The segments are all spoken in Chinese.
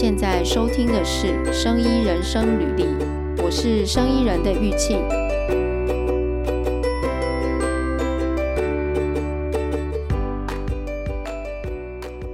现在收听的是《生医人生履历》，我是生医人的玉庆。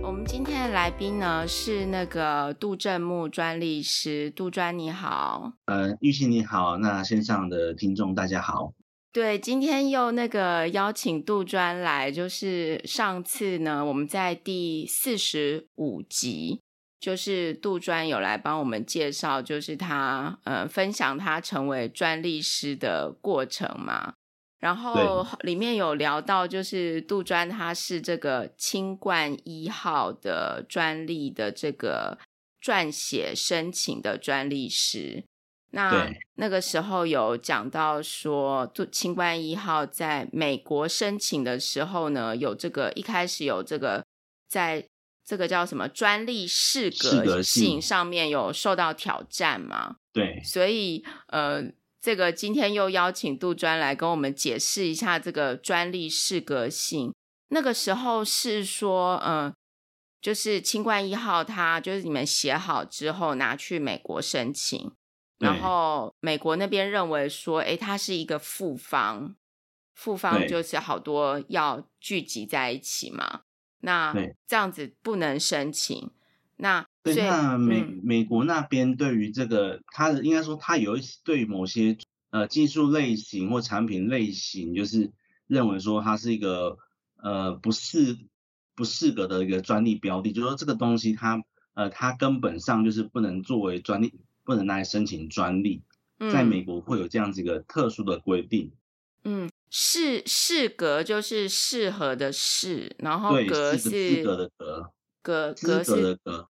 我们今天的来宾呢是那个杜正木专利师，杜专你好。呃，玉庆你好，那线上的听众大家好。对，今天又那个邀请杜专来，就是上次呢，我们在第四十五集，就是杜专有来帮我们介绍，就是他呃分享他成为专利师的过程嘛。然后里面有聊到，就是杜专他是这个清冠一号的专利的这个撰写申请的专利师。那那个时候有讲到说，清冠一号在美国申请的时候呢，有这个一开始有这个在这个叫什么专利适格性上面有受到挑战吗？对，所以呃，这个今天又邀请杜专来跟我们解释一下这个专利适格性。那个时候是说，嗯、呃，就是清冠一号，它就是你们写好之后拿去美国申请。然后美国那边认为说，哎，它是一个复方，复方就是好多药聚集在一起嘛，那这样子不能申请。那对，那美、嗯、美国那边对于这个，它的应该说它有一些对于某些呃技术类型或产品类型，就是认为说它是一个呃不适不适格的一个专利标的，就是说这个东西它呃它根本上就是不能作为专利。不能拿来申请专利，在美国会有这样子一个特殊的规定。嗯，适适格就是适合的适，然后格是资格的格，格格是的格，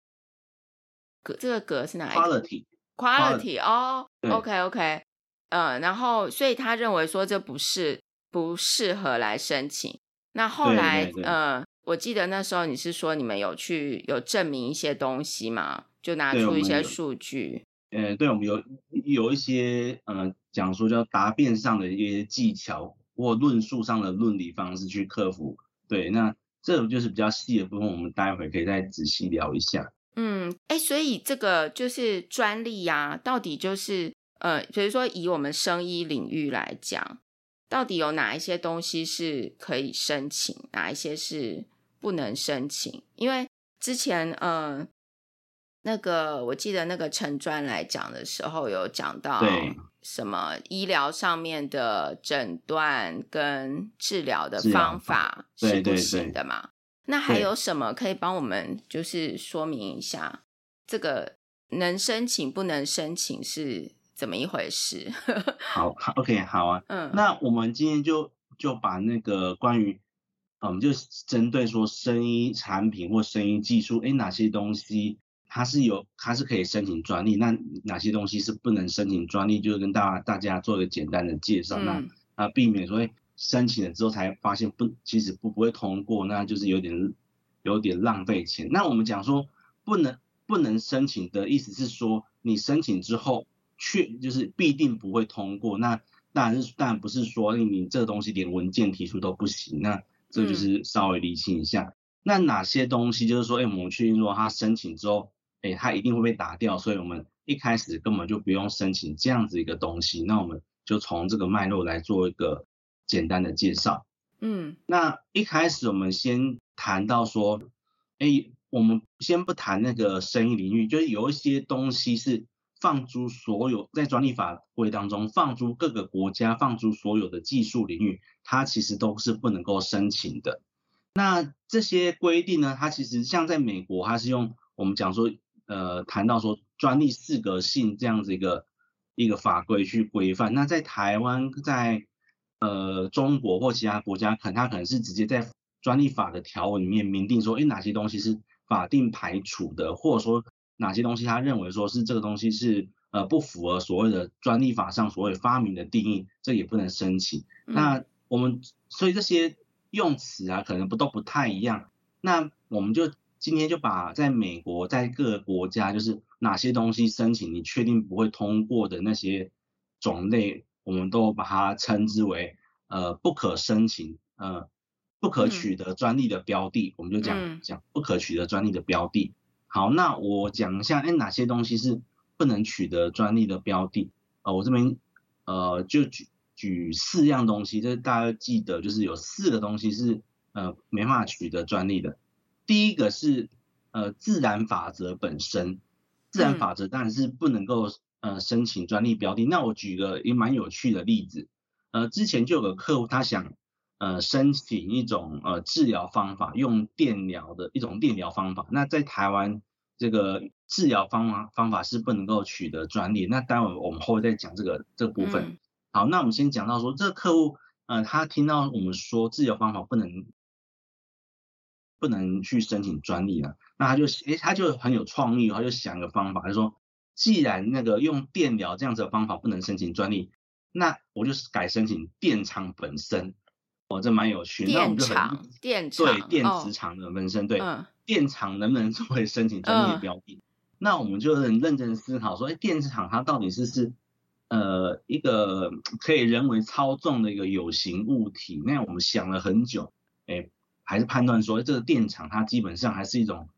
格这个格是哪一个？Quality Quality 哦，OK OK，嗯，然后所以他认为说这不是不适合来申请。那后来，嗯，我记得那时候你是说你们有去有证明一些东西嘛？就拿出一些数据。呃，对，我们有有一些呃讲说叫答辩上的一些技巧或论述上的论理方式去克服。对，那这种就是比较细的部分，我们待会可以再仔细聊一下。嗯，哎，所以这个就是专利呀、啊，到底就是呃，比如说以我们生医领域来讲，到底有哪一些东西是可以申请，哪一些是不能申请？因为之前呃。那个我记得那个陈专来讲的时候有讲到什么医疗上面的诊断跟治疗的方法是不行的嘛？那还有什么可以帮我们就是说明一下这个能申请不能申请是怎么一回事？好，OK，好啊，嗯，那我们今天就就把那个关于嗯，就针对说声音产品或声音技术，哎，哪些东西？它是有，它是可以申请专利。那哪些东西是不能申请专利？就是跟大家大家做一个简单的介绍。嗯、那啊，避免说申请了之后才发现不，其实不不会通过，那就是有点有点浪费钱。那我们讲说不能不能申请的意思是说，你申请之后确就是必定不会通过。那当然是当然不是说你这个东西连文件提出都不行。那这就是稍微理清一下。嗯、那哪些东西就是说，哎，我们确定说他申请之后。哎，它一定会被打掉，所以我们一开始根本就不用申请这样子一个东西。那我们就从这个脉络来做一个简单的介绍。嗯，那一开始我们先谈到说，哎，我们先不谈那个生意领域，就是有一些东西是放诸所有在专利法规当中放诸各个国家放诸所有的技术领域，它其实都是不能够申请的。那这些规定呢，它其实像在美国，它是用我们讲说。呃，谈到说专利适格性这样子一个一个法规去规范，那在台湾、在呃中国或其他国家，可能它可能是直接在专利法的条文里面明定说，哎，哪些东西是法定排除的，或者说哪些东西他认为说是这个东西是呃不符合所谓的专利法上所谓发明的定义，这也不能申请。嗯、那我们所以这些用词啊，可能不都不太一样。那我们就。今天就把在美国，在各个国家，就是哪些东西申请你确定不会通过的那些种类，我们都把它称之为呃不可申请呃不可取得专利的标的，嗯、我们就讲讲不可取得专利的标的。好，那我讲一下，哎，哪些东西是不能取得专利的标的？呃，我这边呃就举举四样东西，就是大家记得，就是有四个东西是呃没办法取得专利的。第一个是呃自然法则本身，自然法则当然是不能够呃申请专利标的。那我举个也蛮有趣的例子，呃，之前就有个客户他想。呃，申请一种呃治疗方法，用电疗的一种电疗方法。那在台湾，这个治疗方法方法是不能够取得专利。那待会我们后面再讲这个这个部分。嗯、好，那我们先讲到说，这个客户呃，他听到我们说治疗方法不能不能去申请专利了，那他就诶，他就很有创意，他就想个方法，他说，既然那个用电疗这样子的方法不能申请专利，那我就是改申请电场本身。哦，这蛮有趣。电场，电场，对，电磁场的本身，对，电场能不能作为申请专利的标的？那我们就很认真思考说，哎，电磁场它到底是是呃一个可以人为操纵的一个有形物体？那我们想了很久，哎，还是判断说，这个电场它基本上还是一种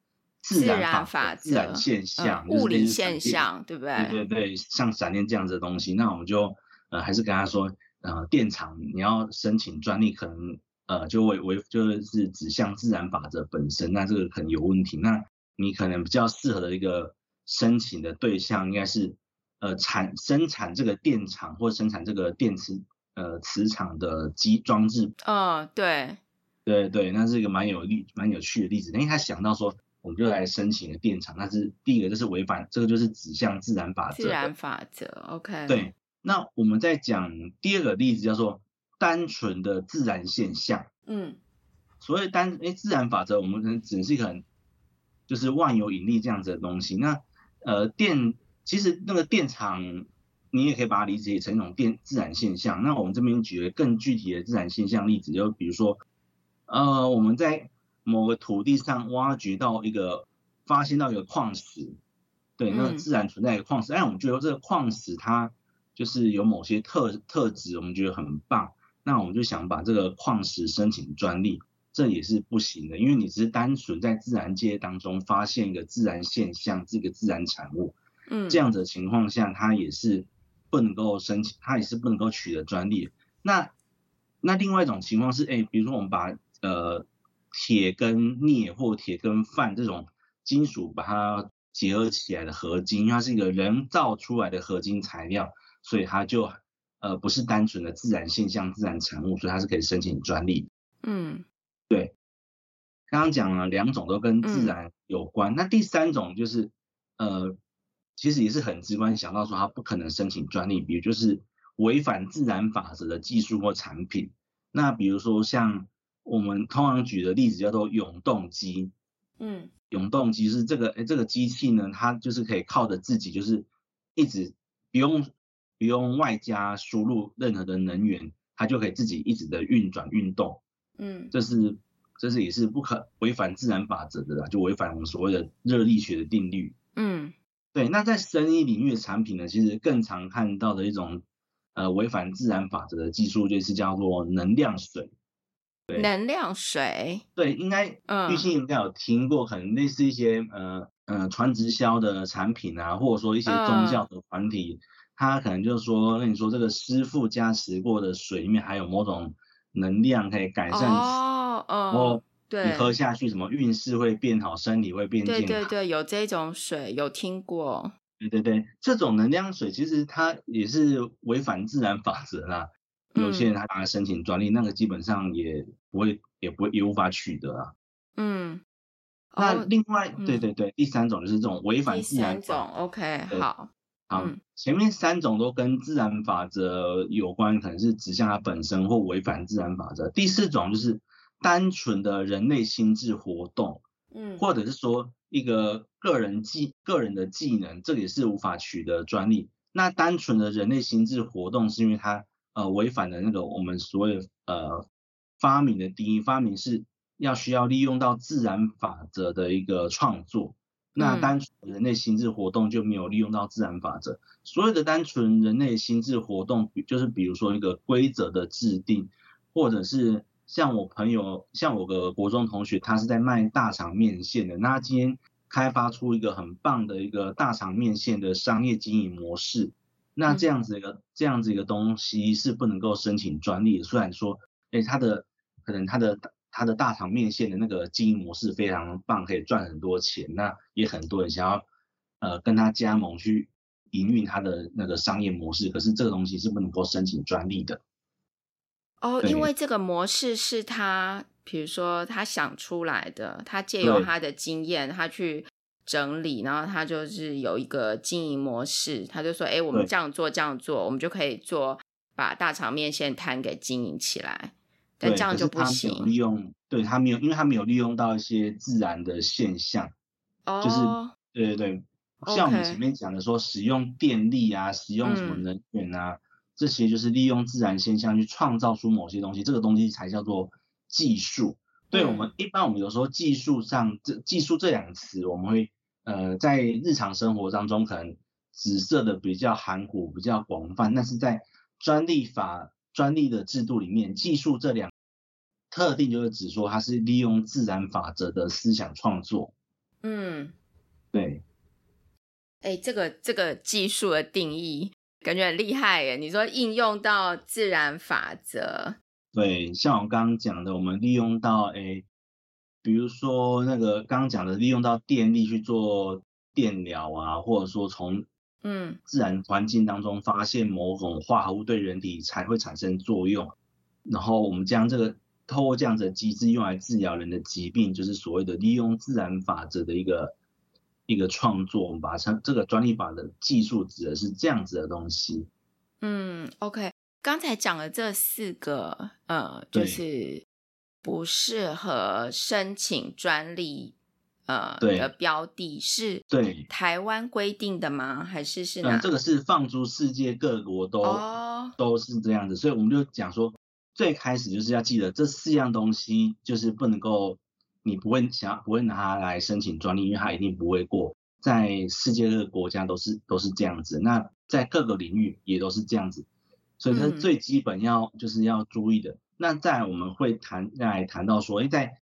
自然法则、自然现象、物理现象，对不对？对对对，像闪电这样子的东西，那我们就呃还是跟他说。呃，电场你要申请专利，可能呃就违违就是指向自然法则本身，那这个可能有问题。那你可能比较适合的一个申请的对象，应该是呃产生产这个电场或生产这个电磁呃磁场的机装置。哦，对，对对，那是一个蛮有例蛮有趣的例子。因为他想到说，我们就来申请个电厂，那是第一个就是违反这个就是指向自然法则。自然法则，OK。对。那我们在讲第二个例子，叫做单纯的自然现象。嗯，所谓单诶自然法则，我们可能只是一个很就是万有引力这样子的东西。那呃电其实那个电场，你也可以把它理解成一种电自然现象。那我们这边举个更具体的自然现象例子，就比如说呃我们在某个土地上挖掘到一个发现到一个矿石，对，那自然存在一个矿石，哎、嗯，我们觉得这个矿石它。就是有某些特特质，我们觉得很棒，那我们就想把这个矿石申请专利，这也是不行的，因为你只是单纯在自然界当中发现一个自然现象，这个自然产物，嗯，这样子的情况下，它也是不能够申请，它也是不能够取得专利。那那另外一种情况是，哎，比如说我们把呃铁跟镍或铁跟钥这种金属把它结合起来的合金，因为它是一个人造出来的合金材料。所以它就呃不是单纯的自然现象、自然产物，所以它是可以申请专利。嗯，对。刚刚讲了两种都跟自然有关，嗯、那第三种就是呃其实也是很直观想到说它不可能申请专利，比如就是违反自然法则的技术或产品。那比如说像我们通常举的例子叫做永动机。嗯，永动机是这个哎这个机器呢，它就是可以靠着自己就是一直不用。不用外加输入任何的能源，它就可以自己一直的运转运动。嗯，这是这是也是不可违反自然法则的啦，就违反我们所谓的热力学的定律。嗯，对。那在生意领域的产品呢，其实更常看到的一种呃违反自然法则的技术，就是叫做能量水。对，能量水。对，应该玉兴应该有听过，可能类似一些呃呃传直销的产品啊，或者说一些宗教的团体。嗯他可能就是说，跟你说这个师傅加持过的水里面含有某种能量，可以改善哦，哦，对，你喝下去什么运势会变好，身体会变健康。对对对，有这种水，有听过。对对对，这种能量水其实它也是违反自然法则啦。嗯、有些人他拿来申请专利，那个基本上也不会，也不会，也无法取得啊。嗯。那另外，哦、对对对，第三种就是这种违反自然法则。第三种，OK，好。好，前面三种都跟自然法则有关，可能是指向它本身或违反自然法则。第四种就是单纯的人类心智活动，嗯，或者是说一个个人技个人的技能，这个也是无法取得专利。那单纯的人类心智活动是因为它呃违反了那个我们所谓呃发明的定义，发明是要需要利用到自然法则的一个创作。那单纯人类心智活动就没有利用到自然法则。所有的单纯人类心智活动，就是比如说一个规则的制定，或者是像我朋友，像我个国中同学，他是在卖大肠面线的。那他今天开发出一个很棒的一个大肠面线的商业经营模式。那这样子一个、嗯、这样子一个东西是不能够申请专利的。虽然说，哎，它的可能它的它的大肠面线的那个经营模式非常棒，可以赚很多钱。那也很多人想要呃跟他加盟去营运他的那个商业模式，可是这个东西是不能够申请专利的。哦，因为这个模式是他，比如说他想出来的，他借由他的经验，他去整理，然后他就是有一个经营模式，他就说：“哎，我们这样做，这样做，我们就可以做，把大肠面线摊给经营起来。”但这样就不行。他利用，对他没有，因为他没有利用到一些自然的现象，哦、就是对对对，像我们前面讲的说，使用电力啊，使用什么能源啊。嗯这些就是利用自然现象去创造出某些东西，这个东西才叫做技术。对我们一般，我们有时候技术上这技术这两个词，我们会呃在日常生活当中可能紫色的比较含糊、比较广泛，但是在专利法专利的制度里面，技术这两特定就是指说它是利用自然法则的思想创作。嗯，对。哎，这个这个技术的定义。感觉很厉害耶！你说应用到自然法则，对，像我刚刚讲的，我们利用到诶，比如说那个刚刚讲的，利用到电力去做电疗啊，或者说从嗯自然环境当中发现某种化合物对人体才会产生作用，然后我们将这个透过这样子的机制用来治疗人的疾病，就是所谓的利用自然法则的一个。一个创作，我们把它称这个专利法的技术指的是这样子的东西。嗯，OK，刚才讲了这四个，呃，就是不适合申请专利，呃，的标的是，对台湾规定的吗？还是是哪？嗯，这个是放诸世界各国都，哦，都是这样子，所以我们就讲说，最开始就是要记得这四样东西就是不能够。你不会想不会拿它来申请专利，因为它一定不会过。在世界各个国家都是都是这样子，那在各个领域也都是这样子，所以这是最基本要就是要注意的。嗯、那再来我们会谈来谈到说，哎，在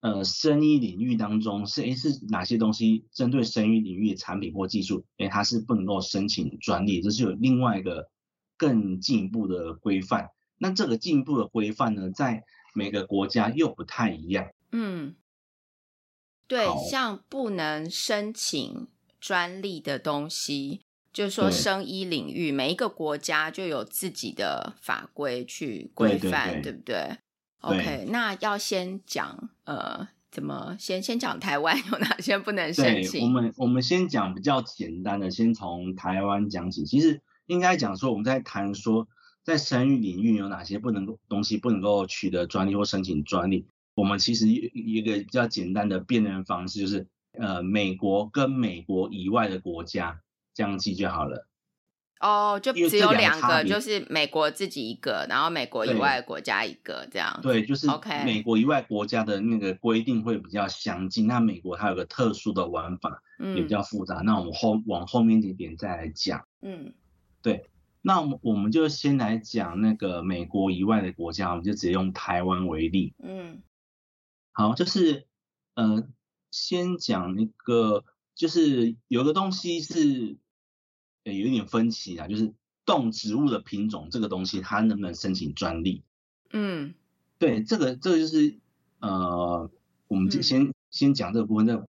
呃生意领域当中是哎是哪些东西针对生意领域的产品或技术，哎它是不能够申请专利，这是有另外一个更进一步的规范。那这个进一步的规范呢，在每个国家又不太一样。嗯。对，像不能申请专利的东西，就是说生医领域，每一个国家就有自己的法规去规范，对，对，对，对不对？OK，那要先讲呃，怎么先先讲台湾有哪些不能申请？我们我们先讲比较简单的，先从台湾讲起。其实应该讲说，我们在谈说在生育领域有哪些不能够东西不能够取得专利或申请专利。我们其实一个比较简单的辨认方式就是，呃，美国跟美国以外的国家这样记就好了。哦，就只有两个，就是美国自己一个，然后美国以外国家一个这样。对，就是 OK。美国以外国家的那个规定会比较相近，那美国它有个特殊的玩法，也比较复杂。嗯、那我们后往后面几点再来讲。嗯，对。那我们我们就先来讲那个美国以外的国家，我们就直接用台湾为例。嗯。好，就是呃，先讲那个，就是有个东西是呃有一点分歧啊，就是动植物的品种这个东西，它能不能申请专利？嗯，对，这个这个就是呃，我们就先、嗯、先讲这个部分，这个、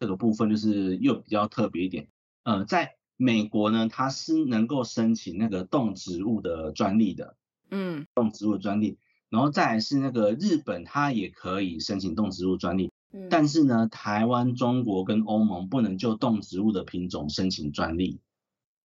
这个部分就是又比较特别一点。呃，在美国呢，它是能够申请那个动植物的专利的，嗯，动植物专利。然后再来是那个日本，它也可以申请动植物专利，嗯，但是呢，台湾、中国跟欧盟不能就动植物的品种申请专利。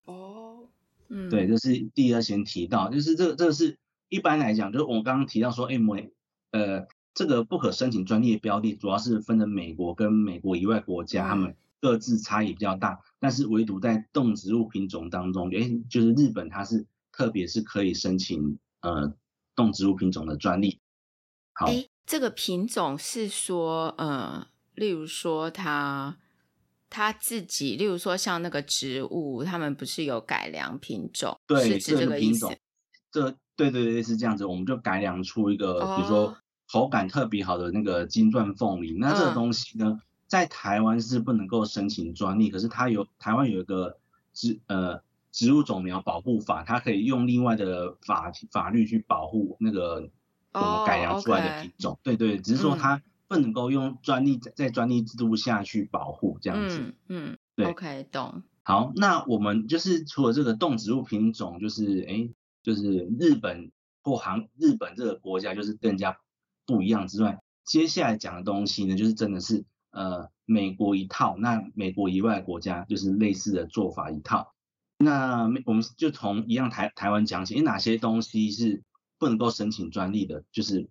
哦，嗯，对，这是第二先提到，就是这个这个是一般来讲，就是我刚刚提到说，哎，美，呃，这个不可申请专利的标的，主要是分的美国跟美国以外国家，他们各自差异比较大，但是唯独在动植物品种当中，哎，就是日本它是特别是可以申请，呃。动植物品种的专利，好，哎，这个品种是说，呃，例如说它它自己，例如说像那个植物，他们不是有改良品种，对，是这个意思。这对对对是这样子，我们就改良出一个，哦、比如说口感特别好的那个金钻凤梨，那这个东西呢，嗯、在台湾是不能够申请专利，可是它有台湾有一个植呃植物种苗保护法，它可以用另外的法法律去保护那个我们改良出来的品种。Oh, okay. 对对，只是说它不能够用专利在在专利制度下去保护这样子。嗯嗯，对，OK，懂。好，那我们就是除了这个动植物品种，就是哎，就是日本或韩日本这个国家就是更加不一样之外，接下来讲的东西呢，就是真的是呃美国一套，那美国以外的国家就是类似的做法一套。那我们就从一样台台湾讲起，有哪些东西是不能够申请专利的？就是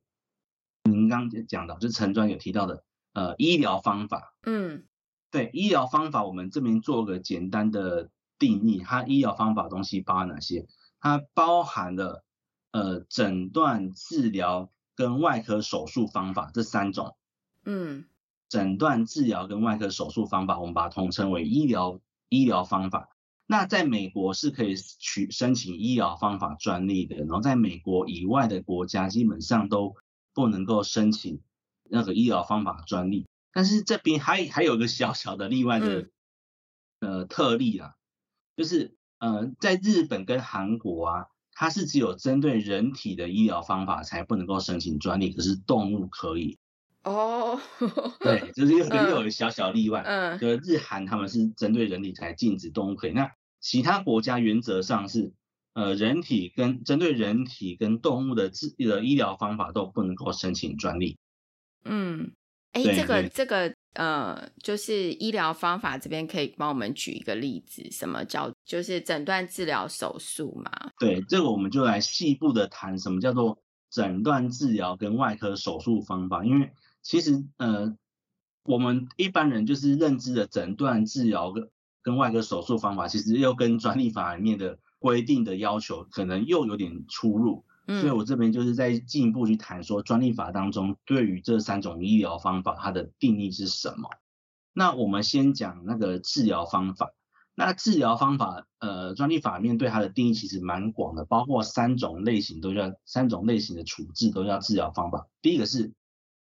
您刚刚讲到，就是陈专有提到的呃医疗方法，嗯。对医疗方法，我们这边做个简单的定义。它医疗方法东西包含哪些？它包含了呃诊断、治疗跟外科手术方法这三种。嗯，诊断、治疗跟外科手术方法，我们把它统称为医疗医疗方法。那在美国是可以取申请医疗方法专利的，然后在美国以外的国家基本上都不能够申请那个医疗方法专利。但是这边还还有一个小小的例外的、嗯、呃特例啊，就是呃在日本跟韩国啊，它是只有针对人体的医疗方法才不能够申请专利，可是动物可以。哦，对，就是又又有一小小例外，嗯，就是日韩他们是针对人体才禁止动物可以，那其他国家原则上是呃人体跟针对人体跟动物的治的医疗方法都不能够申请专利。嗯。哎，这个这个呃，就是医疗方法这边可以帮我们举一个例子，什么叫就是诊断、治疗、手术嘛？对，这个我们就来细部的谈什么叫做诊断、治疗跟外科手术方法。因为其实呃，我们一般人就是认知的诊断、治疗跟跟外科手术方法，其实又跟专利法里面的规定的要求可能又有点出入。所以我这边就是在进一步去谈说，专利法当中对于这三种医疗方法它的定义是什么？那我们先讲那个治疗方法。那治疗方法，呃，专利法面对它的定义其实蛮广的，包括三种类型都叫三种类型的处置都叫治疗方法。第一个是，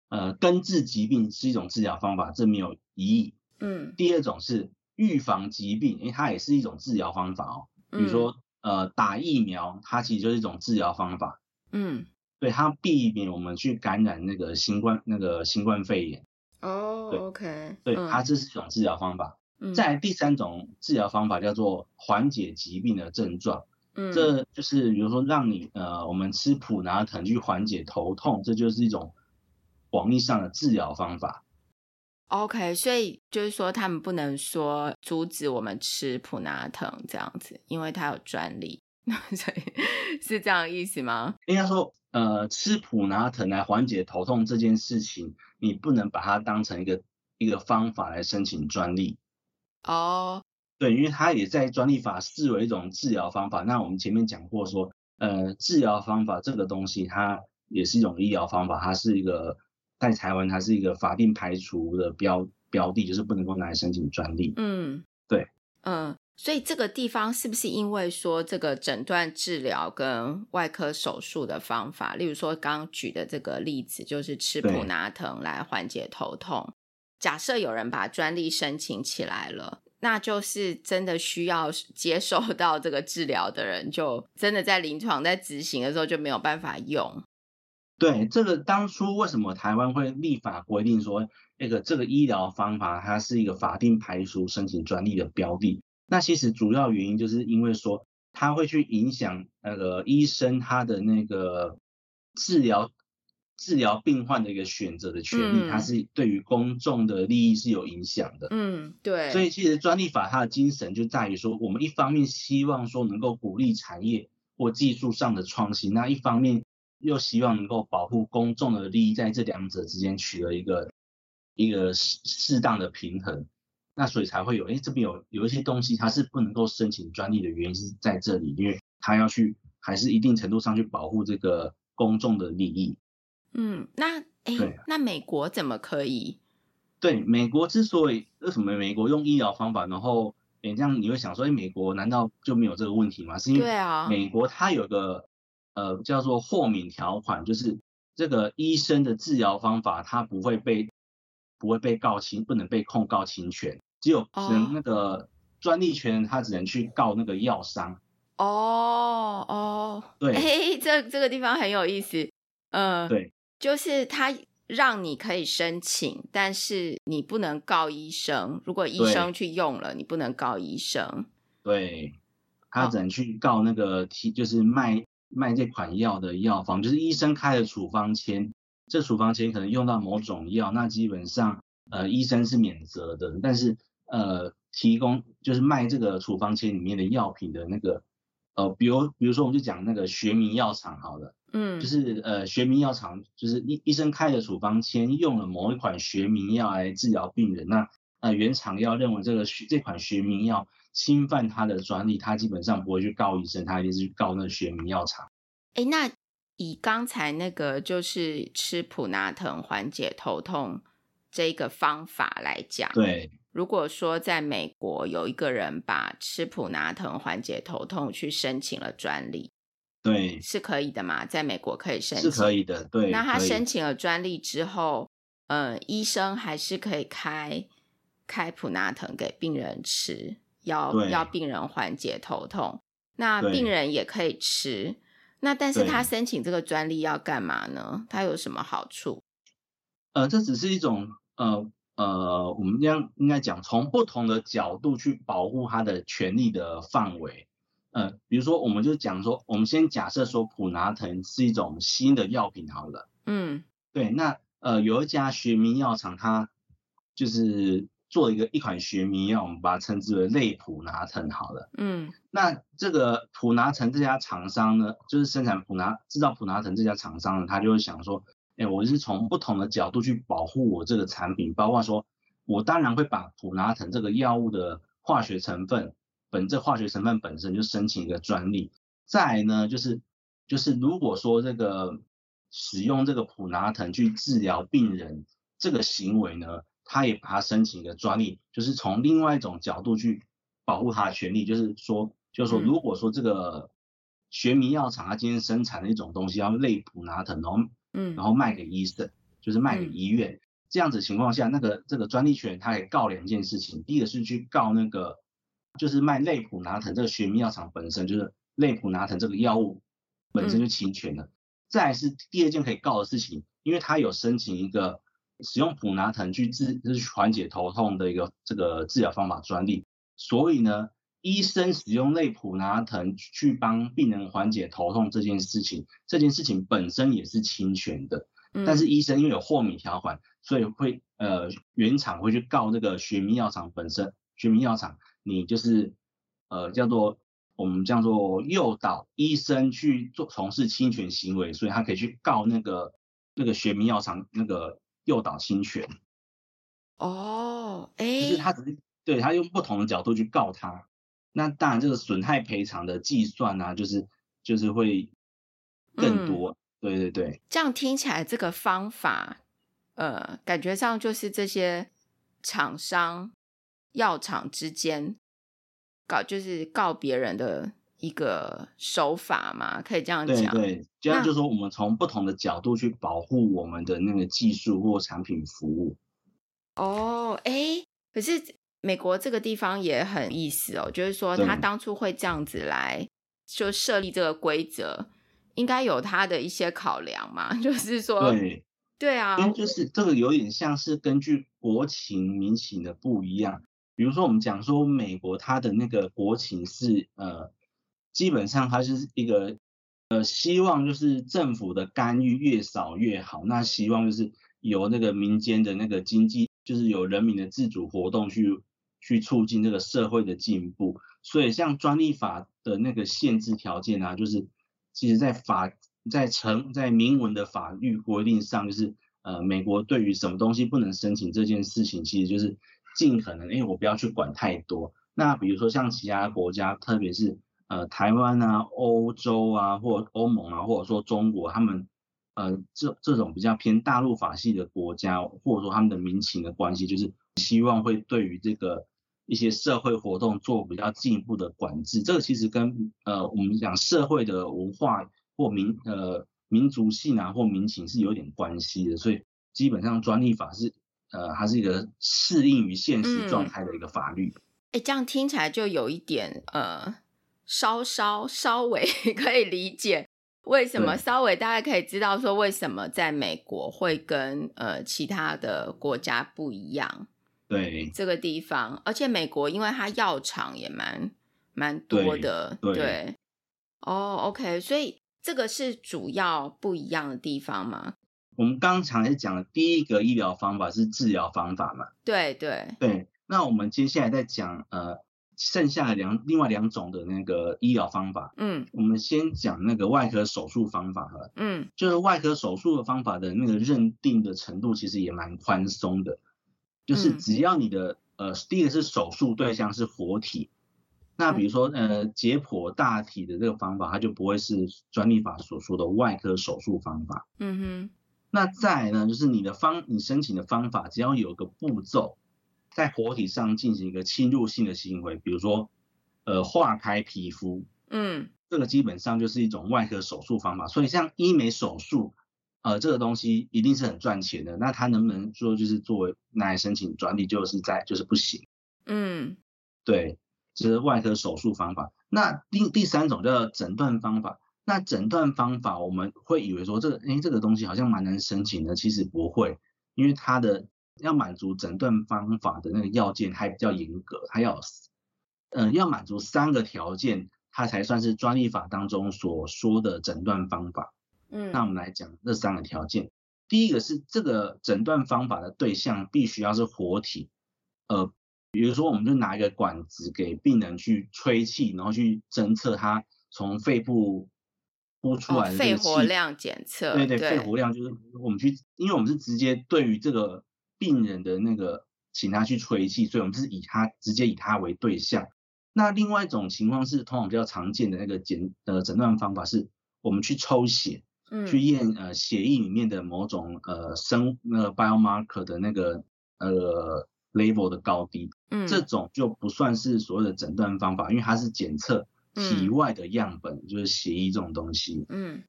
呃，根治疾病是一种治疗方法，这没有疑义。嗯。第二种是预防疾病，因为它也是一种治疗方法哦，比如说。呃，打疫苗，它其实就是一种治疗方法。嗯，对，它避免我们去感染那个新冠那个新冠肺炎。哦，OK，对，它这是一种治疗方法。嗯，再来第三种治疗方法叫做缓解疾病的症状。嗯，这就是比如说让你呃，我们吃普拿疼去缓解头痛，这就是一种广义上的治疗方法。OK，所以就是说，他们不能说阻止我们吃普拿疼这样子，因为它有专利，所以是这样意思吗？应该说，呃，吃普拿疼来缓解头痛这件事情，你不能把它当成一个一个方法来申请专利。哦，对，因为它也在专利法视为一种治疗方法。那我们前面讲过说，呃，治疗方法这个东西，它也是一种医疗方法，它是一个。在台湾，它是一个法定排除的标标的，就是不能够拿来申请专利。嗯，对，嗯，所以这个地方是不是因为说这个诊断、治疗跟外科手术的方法，例如说刚刚举的这个例子，就是吃普拿疼来缓解头痛。假设有人把专利申请起来了，那就是真的需要接受到这个治疗的人，就真的在临床在执行的时候就没有办法用。对，这个当初为什么台湾会立法规定说，那个这个医疗方法它是一个法定排除申请专利的标的？那其实主要原因就是因为说，它会去影响那个医生他的那个治疗治疗病患的一个选择的权利，嗯、它是对于公众的利益是有影响的。嗯，对。所以其实专利法它的精神就在于说，我们一方面希望说能够鼓励产业或技术上的创新，那一方面。又希望能够保护公众的利益，在这两者之间取得一个一个适适当的平衡，那所以才会有，哎，这边有有一些东西它是不能够申请专利的原因是在这里，因为它要去还是一定程度上去保护这个公众的利益。嗯，那哎，那美国怎么可以？对，美国之所以为什么美国用医疗方法，然后哎这样你会想说，哎，美国难道就没有这个问题吗？是因为美国它有个。呃，叫做豁免条款，就是这个医生的治疗方法，他不会被不会被告侵，不能被控告侵权，只有只能那个专利权，他只能去告那个药商。哦哦，对，哎，这这个地方很有意思，嗯、呃，对，就是他让你可以申请，但是你不能告医生，如果医生去用了，你不能告医生。对，他只能去告那个提，就是卖卖这款药的药房，就是医生开的处方签。这处方签可能用到某种药，那基本上呃医生是免责的，但是呃提供就是卖这个处方签里面的药品的那个呃，比如比如说我们就讲那个学名药厂好了，嗯，就是呃学名药厂就是医医生开的处方签用了某一款学名药来治疗病人，那呃原厂药认为这个学这款学名药侵犯他的专利，他基本上不会去告医生，他一定是去告那个学名药厂。哎，那。以刚才那个就是吃普拿疼缓解头痛这个方法来讲，对，如果说在美国有一个人把吃普拿疼缓解头痛去申请了专利，对，是可以的嘛？在美国可以申请，是可以的，对。那他申请了专利之后，呃，医生还是可以开开普拿疼给病人吃，要要病人缓解头痛，那病人也可以吃。那但是他申请这个专利要干嘛呢？他有什么好处？呃，这只是一种呃呃，我们这样应该讲，从不同的角度去保护他的权利的范围。呃，比如说，我们就讲说，我们先假设说普拿疼是一种新的药品好了。嗯，对。那呃，有一家学名药厂，它就是。做一个一款学名药，我们把它称之为类普拿疼好了。嗯，那这个普拿疼这家厂商呢，就是生产普拿制造普拿疼这家厂商呢，他就会想说，哎，我是从不同的角度去保护我这个产品，包括说，我当然会把普拿疼这个药物的化学成分本这化学成分本身就申请一个专利。再来呢，就是就是如果说这个使用这个普拿疼去治疗病人这个行为呢，他也把它申请一个专利，就是从另外一种角度去保护他的权利，就是说，就是说，如果说这个学名药厂他今天生产的一种东西，要类普拿疼，然后，嗯，然后卖给医生，就是卖给医院，这样子情况下，那个这个专利权他可以告两件事情，第一个是去告那个就是卖类普拿疼这个学名药厂本身，就是类普拿疼这个药物本身就侵权了，再来是第二件可以告的事情，因为他有申请一个。使用普拿疼去治，就是缓解头痛的一个这个治疗方法专利，所以呢，医生使用类普拿疼去帮病人缓解头痛这件事情，这件事情本身也是侵权的。但是医生因为有豁免条款，所以会呃原厂会去告这个学名药厂本身，学名药厂你就是呃叫做我们叫做诱导医生去做从事侵权行为，所以他可以去告那个那个学名药厂那个。诱导侵权，哦，哎，就是他只是对他用不同的角度去告他，那当然这个损害赔偿的计算啊，就是就是会更多，嗯，对对对。这样听起来，这个方法，呃，感觉上就是这些厂商药厂之间搞，就是告别人的。一个手法嘛，可以这样讲。对对，这样就是说，我们从不同的角度去保护我们的那个技术或产品服务。哦，哎，可是美国这个地方也很意思哦，就是说他当初会这样子来就设立这个规则，应该有他的一些考量嘛。就是说，对对啊，因为就是这个有点像是根据国情民情的不一样。比如说，我们讲说美国它的那个国情是呃。基本上它是一个，呃，希望就是政府的干预越少越好。那希望就是由那个民间的那个经济，就是有人民的自主活动去去促进这个社会的进步。所以像专利法的那个限制条件啊，就是其实在法在成在明文的法律规定上，就是呃，美国对于什么东西不能申请这件事情，其实就是尽可能，因为我不要去管太多。那比如说像其他国家，特别是呃，台湾啊，欧洲啊，或欧盟啊，或者说中国，他们呃，这这种比较偏大陆法系的国家，或者说他们的民情的关系，就是希望会对于这个一些社会活动做比较进一步的管制。这个其实跟呃我们讲社会的文化或民呃民族性啊或民情是有点关系的。所以基本上专利法是呃，它是一个适应于现实状态的一个法律。哎、嗯，这样听起来就有一点呃，稍稍稍微 可以理解为什么，稍微大家可以知道说为什么在美国会跟呃其他的国家不一样。对，这个地方，而且美国因为它药厂也蛮蛮多的，对。对哦、oh，OK，所以这个是主要不一样的地方吗？我们刚才讲的第一个医疗方法是治疗方法嘛？对对对。那我们接下来再讲呃，剩下的两另外两种的那个医疗方法。嗯，我们先讲那个外科手术方法哈。嗯，就是外科手术的方法的那个认定的程度其实也蛮宽松的，就是只要你的、嗯、呃，第一个是手术对象是活体。那比如说，呃，解剖大体的这个方法，它就不会是专利法所说的外科手术方法。嗯哼。那再来呢，就是你的方，你申请的方法，只要有个步骤，在活体上进行一个侵入性的行为，比如说，呃，化开皮肤。嗯。这个基本上就是一种外科手术方法。所以像医美手术，呃，这个东西一定是很赚钱的。那它能不能说就是作为来申请专利，就是在就是不行。嗯。对。这是外科手术方法。那第第三种叫诊断方法。那诊断方法我们会以为说这个，哎，这个东西好像蛮难申请的。其实不会，因为它的要满足诊断方法的那个要件还比较严格，还要，嗯、呃，要满足三个条件，它才算是专利法当中所说的诊断方法。嗯，那我们来讲这三个条件。第一个是这个诊断方法的对象必须要是活体，呃。比如说，我们就拿一个管子给病人去吹气，然后去侦测他从肺部呼出来的肺活量检测。对对，对肺活量就是我们去，因为我们是直接对于这个病人的那个请他去吹气，所以我们是以他直接以他为对象。那另外一种情况是，通常比较常见的那个检呃诊断方法是，我们去抽血，嗯，去验呃血液里面的某种呃生那个 biomarker 的那个呃。level 的高低，嗯，这种就不算是所谓的诊断方法，因为它是检测体外的样本，嗯、就是血液这种东西，嗯，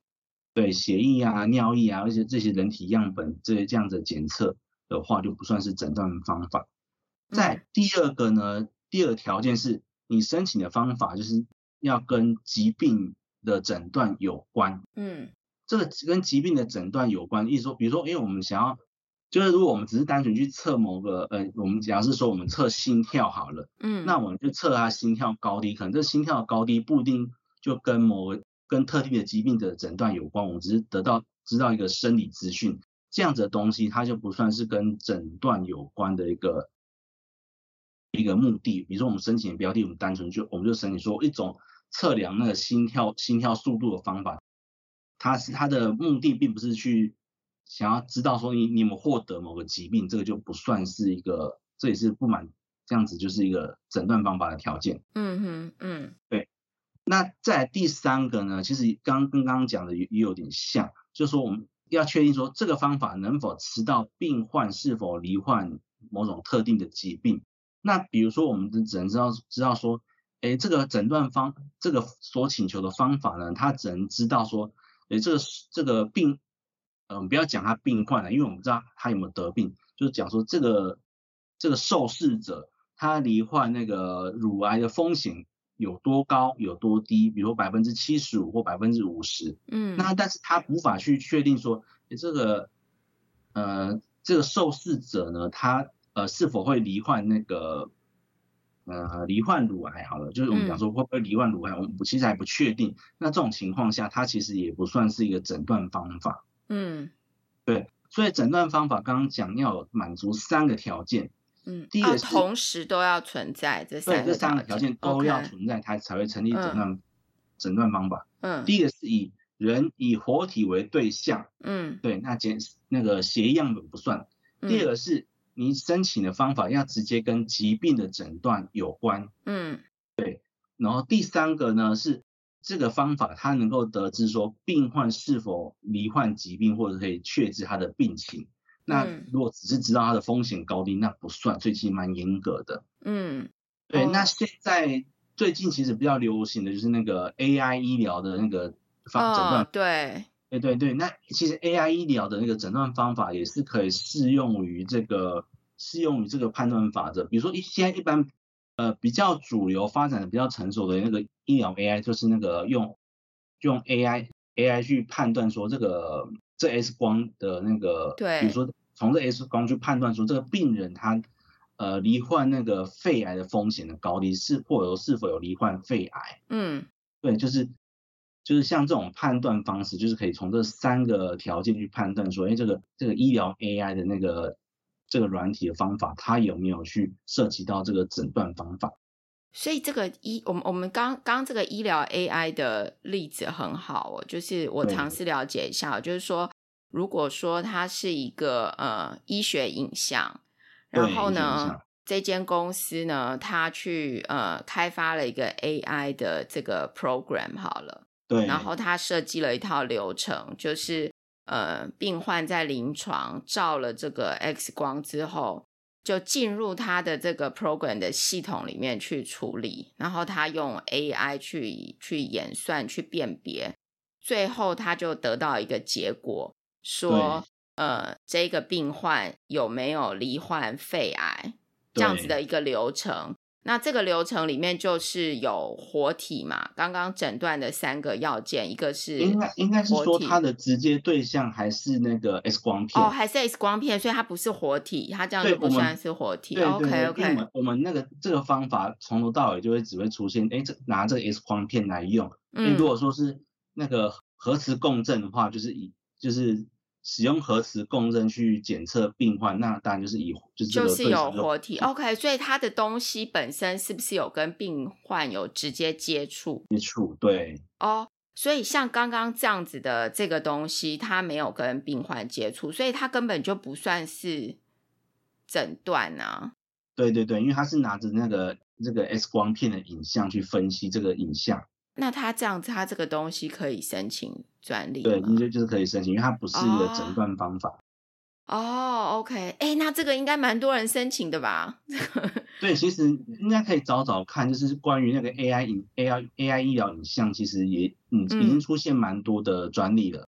对，血液啊、尿液啊，而且这些人体样本这些这样子检测的话，就不算是诊断方法。在第二个呢，第二个条件是你申请的方法就是要跟疾病的诊断有关，嗯，这个跟疾病的诊断有关，意思说，比如说，因为我们想要。就是如果我们只是单纯去测某个，呃，我们假如是说我们测心跳好了，嗯，那我们就测它心跳高低，可能这心跳高低不一定就跟某个跟特定的疾病的诊断有关，我们只是得到知道一个生理资讯，这样子的东西它就不算是跟诊断有关的一个一个目的。比如说我们申请的标的，我们单纯就我们就申请说一种测量那个心跳心跳速度的方法，它是它的目的并不是去。想要知道说你你有没有获得某个疾病，这个就不算是一个，这也是不满这样子就是一个诊断方法的条件。嗯哼，嗯，对。那在第三个呢，其实刚跟刚刚讲的也也有点像，就是说我们要确定说这个方法能否知道病患是否罹患某种特定的疾病。那比如说我们只能知道知道说，哎，这个诊断方这个所请求的方法呢，它只能知道说，哎，这个这个病。嗯、呃，不要讲他病患了，因为我们不知道他有没有得病，就是讲说这个这个受试者他罹患那个乳癌的风险有多高，有多低，比如说百分之七十五或百分之五十，嗯，那但是他无法去确定说，这个呃这个受试者呢，他呃是否会罹患那个呃罹患乳癌好了，就是我们讲说会不会罹患乳癌，嗯、我们其实还不确定，那这种情况下，它其实也不算是一个诊断方法。嗯，对，所以诊断方法刚刚讲要满足三个条件，嗯，第一个同时都要存在这三个这三个条件都要存在，它才会成立诊断诊、嗯、断方法。嗯，第一个是以人以活体为对象，嗯，对，那检那个血液样本不算。第二个是你申请的方法要直接跟疾病的诊断有关，嗯，对，然后第三个呢是。这个方法，它能够得知说病患是否罹患疾病，或者可以确知他的病情。那如果只是知道它的风险高低，那不算，最近蛮严格的。嗯，对。那现在最近其实比较流行的就是那个 AI 医疗的那个方诊断。哦，对，对对对。那其实 AI 医疗的那个诊断方法也是可以适用于这个适用于这个判断法则。比如说一现在一般呃比较主流发展的比较成熟的那个医疗 AI，就是那个用用 AI AI 去判断说这个这 X 光的那个，对，比如说从这 X 光去判断说这个病人他呃罹患那个肺癌的风险的高低是或者是否有罹患肺癌，嗯，对，就是。就是像这种判断方式，就是可以从这三个条件去判断说，哎，这个这个医疗 AI 的那个这个软体的方法，它有没有去涉及到这个诊断方法？所以这个医，我们我们刚刚这个医疗 AI 的例子很好哦，就是我尝试了解一下，就是说，如果说它是一个呃医学影像，然后呢，这间公司呢，它去呃开发了一个 AI 的这个 program 好了。对，然后它设计了一套流程，就是呃，病患在临床照了这个 X 光之后，就进入他的这个 program 的系统里面去处理，然后他用 AI 去去演算、去辨别，最后他就得到一个结果，说呃，这个病患有没有罹患肺癌，这样子的一个流程。那这个流程里面就是有活体嘛？刚刚诊断的三个要件，一个是应该应该是说它的直接对象还是那个 X 光片哦，还是 X 光片，所以它不是活体，它这样就不算是活体。OK OK，我们我们那个这个方法从头到尾就会只会出现，哎，这拿这个 X 光片来用。嗯，如果说是那个核磁共振的话，就是以就是。使用核磁共振去检测病患，那当然就是以就是就是有活体，OK，所以它的东西本身是不是有跟病患有直接接触？接触，对。哦，oh, 所以像刚刚这样子的这个东西，它没有跟病患接触，所以它根本就不算是诊断啊。对对对，因为它是拿着那个这个 X 光片的影像去分析这个影像。那他这样子，他这个东西可以申请专利？对，就就是可以申请，因为它不是一个诊断方法。哦、oh,，OK，哎、欸，那这个应该蛮多人申请的吧？对，其实应该可以找找看，就是关于那个 AI 影 AI AI 医疗影像，其实也嗯已经出现蛮多的专利了。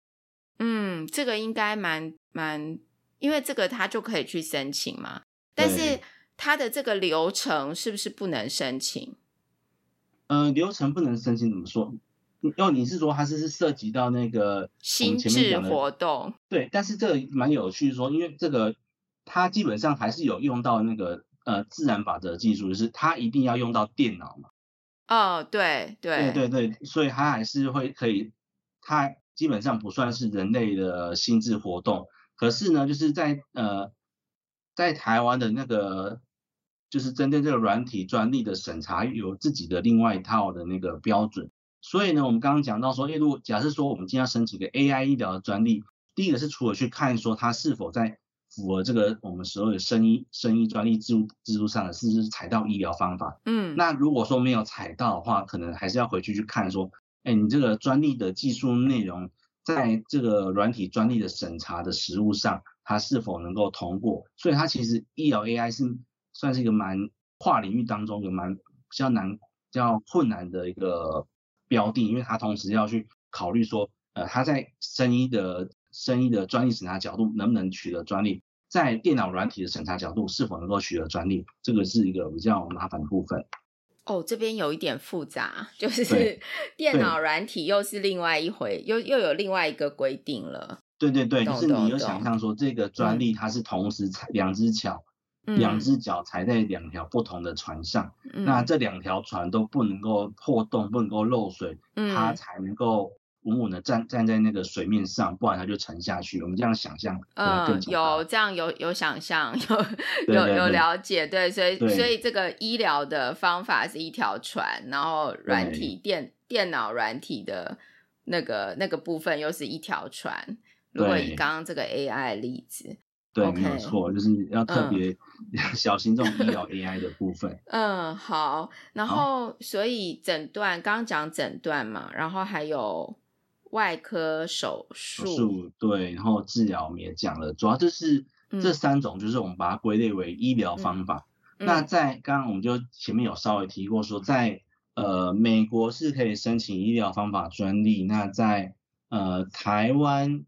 嗯，这个应该蛮蛮，因为这个他就可以去申请嘛。但是他的这个流程是不是不能申请？呃，流程不能申请，怎么说？因为你是说它是是涉及到那个心智活动，对，但是这个蛮有趣说，说因为这个它基本上还是有用到那个呃自然法则技术，就是它一定要用到电脑嘛。哦，对对对对对，所以它还是会可以，它基本上不算是人类的心智活动，可是呢，就是在呃在台湾的那个。就是针对这个软体专利的审查，有自己的另外一套的那个标准。所以呢，我们刚刚讲到说，诶，如果假设说我们今天要申请个 AI 医疗的专利，第一个是除了去看说它是否在符合这个我们所有的生医生医专利制度制度上的，是不是采到医疗方法？嗯，那如果说没有采到的话，可能还是要回去去看说，哎，你这个专利的技术内容，在这个软体专利的审查的实务上，它是否能够通过？所以它其实医疗 AI 是。算是一个蛮跨领域当中一个蛮比较难、比较困难的一个标的，因为它同时要去考虑说，呃，它在生医的生医的专利审查角度能不能取得专利，在电脑软体的审查角度是否能够取得专利，这个是一个比较麻烦的部分。哦，这边有一点复杂，就是电脑软体又是另外一回，又又有另外一个规定了。对对对，就是你有想象说，这个专利它是同时采两只桥。两只脚踩在两条不同的船上，嗯、那这两条船都不能够破洞，不能够漏水，嗯、它才能够稳稳的站站在那个水面上，不然它就沉下去。我们这样想象，嗯，有这样有有想象，有 有有了解，对，所以所以这个医疗的方法是一条船，然后软体电电脑软体的那个那个部分又是一条船。如果以刚刚这个 AI 的例子。对，没有错，就是要特别 小心这种医疗 AI 的部分。嗯，好。然后，所以诊断，刚刚讲诊断嘛，然后还有外科手术。手术，对，然后治疗我们也讲了，主要就是这三种，就是我们把它归类为医疗方法。嗯、那在刚刚我们就前面有稍微提过说，在呃美国是可以申请医疗方法专利，那在呃台湾。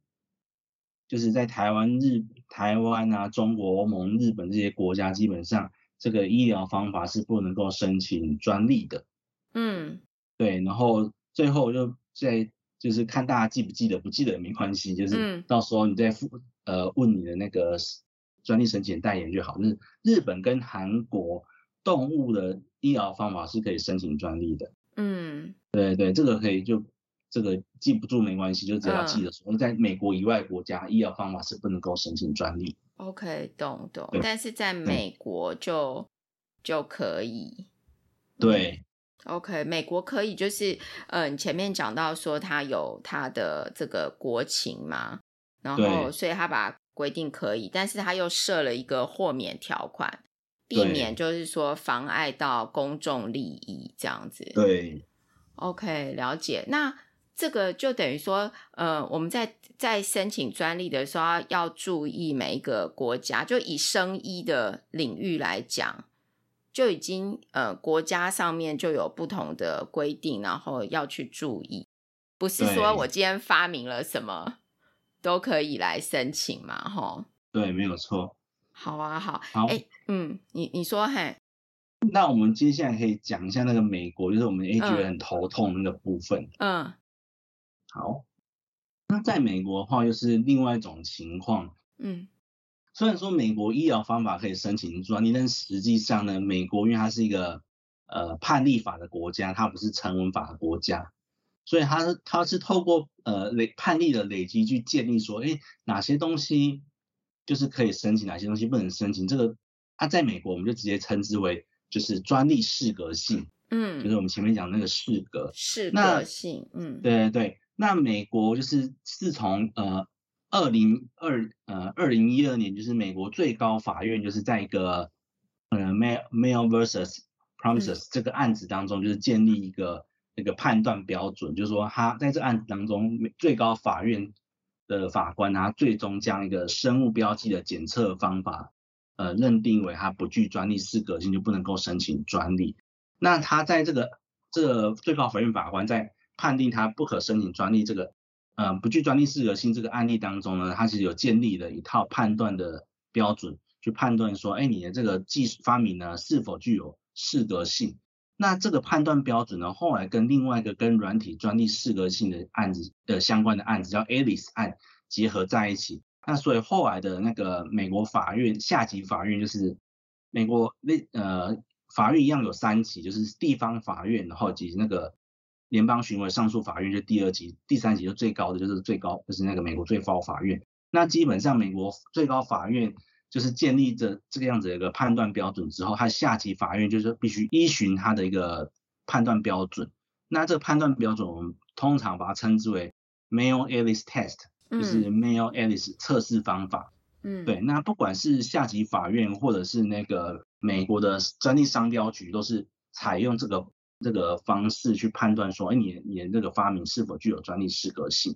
就是在台湾、日台湾啊、中国、欧盟、日本这些国家，基本上这个医疗方法是不能够申请专利的。嗯，对。然后最后就在就是看大家记不记得，不记得也没关系，就是到时候你再复呃问你的那个专利申请代言就好。日日本跟韩国动物的医疗方法是可以申请专利的。嗯，对对，这个可以就。这个记不住没关系，就只要记得说，嗯、在美国以外国家，医疗方法是不能够申请专利。OK，懂懂。但是在美国就、嗯、就可以。对。OK，美国可以，就是嗯，你前面讲到说它有它的这个国情嘛，然后所以它把规定可以，但是它又设了一个豁免条款，避免就是说妨碍到公众利益这样子。对。OK，了解。那这个就等于说，呃，我们在在申请专利的时候要注意每一个国家，就以生医的领域来讲，就已经呃国家上面就有不同的规定，然后要去注意，不是说我今天发明了什么都可以来申请嘛，吼。对，没有错。好啊，好。好。哎，嗯，你你说嘿。那我们接下来可以讲一下那个美国，就是我们也觉得很头痛那个部分。嗯。好，那在美国的话又是另外一种情况。嗯，虽然说美国医疗方法可以申请专利，但实际上呢，美国因为它是一个呃判例法的国家，它不是成文法的国家，所以它它是透过呃累判例的累积去建立说，哎，哪些东西就是可以申请，哪些东西不能申请。这个它、啊、在美国我们就直接称之为就是专利适格性。嗯，就是我们前面讲那个适格。适格性。嗯，对对对。那美国就是自从呃二零二呃二零一二年，就是美国最高法院就是在一个呃 Mail Mail versus Promises 这个案子当中，就是建立一个那个判断标准，就是说他在这案子当中，最高法院的法官他最终将一个生物标记的检测方法呃认定为它不具专利适格性，就不能够申请专利。那他在这个这个最高法院法官在判定他不可申请专利这个，呃，不具专利适格性这个案例当中呢，他其实有建立了一套判断的标准，去判断说，哎，你的这个技术发明呢是否具有适格性？那这个判断标准呢，后来跟另外一个跟软体专利适格性的案子的相关的案子叫 Alice 案结合在一起。那所以后来的那个美国法院下级法院就是美国那呃法院一样有三级，就是地方法院，然后及那个。联邦巡回上诉法院就第二级，第三级就最高的就是最高，就是那个美国最高法院。那基本上美国最高法院就是建立着这个样子的一个判断标准之后，它下级法院就是必须依循它的一个判断标准。那这个判断标准我们通常把它称之为 Mayo-Ellis Test，就是 Mayo-Ellis 测试方法。嗯，对。那不管是下级法院或者是那个美国的专利商标局，都是采用这个。这个方式去判断说，哎，你你的这个发明是否具有专利适格性？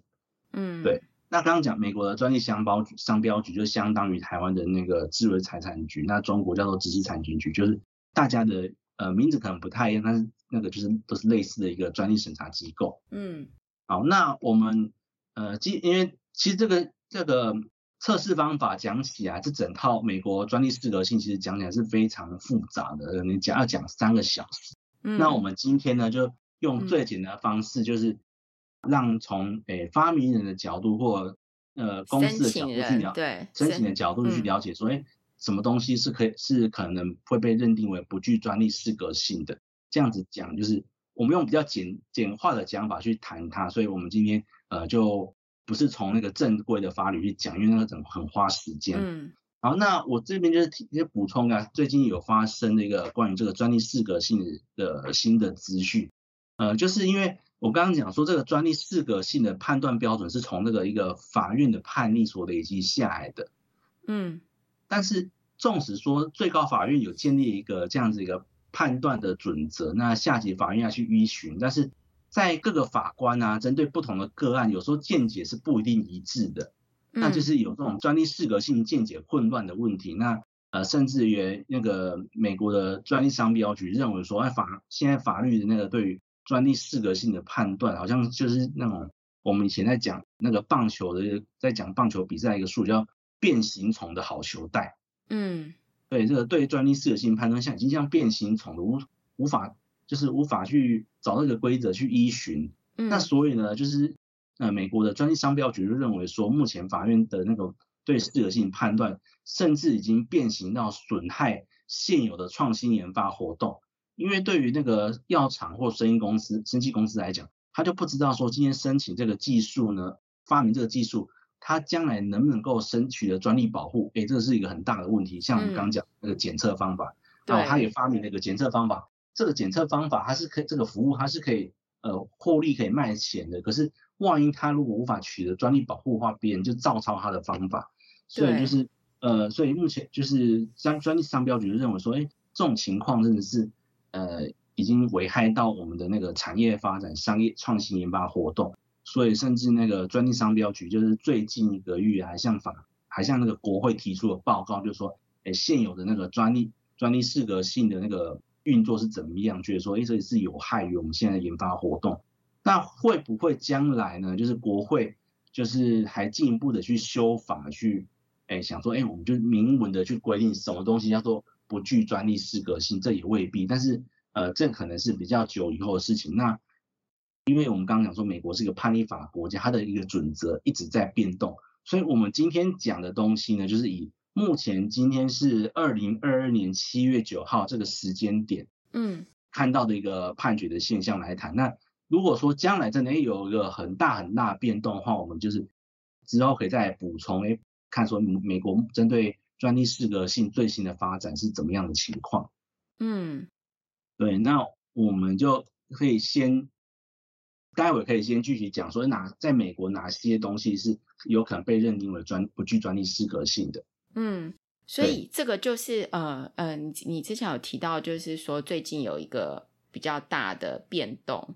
嗯，对。那刚刚讲美国的专利商标局，商标局就相当于台湾的那个智慧财产局，那中国叫做知识产权局，就是大家的呃名字可能不太一样，但是那个就是都是类似的一个专利审查机构。嗯，好，那我们呃，因因为其实这个这个测试方法讲起来，这整套美国专利适格性其实讲起来是非常复杂的，你讲要讲三个小时。那我们今天呢，就用最简单的方式，就是让从诶发明人的角度或呃公司的角度去了解，申请的角度去了解，说，诶什么东西是可以是可能会被认定为不具专利适格性的？这样子讲，就是我们用比较简简化的讲法去谈它。所以我们今天呃就不是从那个正规的法律去讲，因为那个很花时间。嗯。好，那我这边就是提一些补充啊，最近有发生的一个关于这个专利适格性的新的资讯，呃，就是因为我刚刚讲说这个专利适格性的判断标准是从那个一个法院的判例所累积下来的，嗯，但是纵使说最高法院有建立一个这样子一个判断的准则，那下级法院要去依循，但是在各个法官啊，针对不同的个案，有时候见解是不一定一致的。那就是有这种专利适格性见解混乱的问题。那呃，甚至于那个美国的专利商标局认为说，哎，法现在法律的那个对于专利适格性的判断，好像就是那种我们以前在讲那个棒球的，在讲棒球比赛一个术语叫变形虫的好球带。嗯，对，这个对专利适格性判断像已经像变形虫的无无法就是无法去找那个规则去依循。嗯，那所以呢，就是呃美国的专利商标局就认为说，目前法院的那个对适格性判断，甚至已经变形到损害现有的创新研发活动。因为对于那个药厂或生意公司、生技公司来讲，他就不知道说今天申请这个技术呢，发明这个技术，他将来能不能够申取的专利保护？哎，这是一个很大的问题。像我们刚讲那个检测方法，然后、嗯、他也发明了一个检测方法，这个检测方法它是可以，这个服务它是可以呃获利可以卖钱的。可是万一他如果无法取得专利保护的话，别人就照抄他的方法。所以就是呃，所以目前就是专专利商标局就认为说，哎，这种情况真的是。呃，已经危害到我们的那个产业发展、商业创新研发活动，所以甚至那个专利商标局就是最近一个月还向法，还向那个国会提出了报告，就是说，哎，现有的那个专利专利适格性的那个运作是怎么样？觉得说，哎，这也是有害于我们现在研发活动。那会不会将来呢？就是国会就是还进一步的去修法，去，哎，想说，哎，我们就明文的去规定什么东西叫做。不具专利适格性，这也未必，但是呃，这可能是比较久以后的事情。那因为我们刚刚讲说，美国是一个判例法国家，它的一个准则一直在变动，所以我们今天讲的东西呢，就是以目前今天是二零二二年七月九号这个时间点，嗯，看到的一个判决的现象来谈。嗯、那如果说将来真的有一个很大很大的变动的话，我们就是之后可以再补充，哎，看说美国针对。专利适格性最新的发展是怎么样的情况？嗯，对，那我们就可以先，待会可以先具体讲说哪在美国哪些东西是有可能被认定为专不具专利适格性的。嗯，所以这个就是呃呃，你你之前有提到，就是说最近有一个比较大的变动。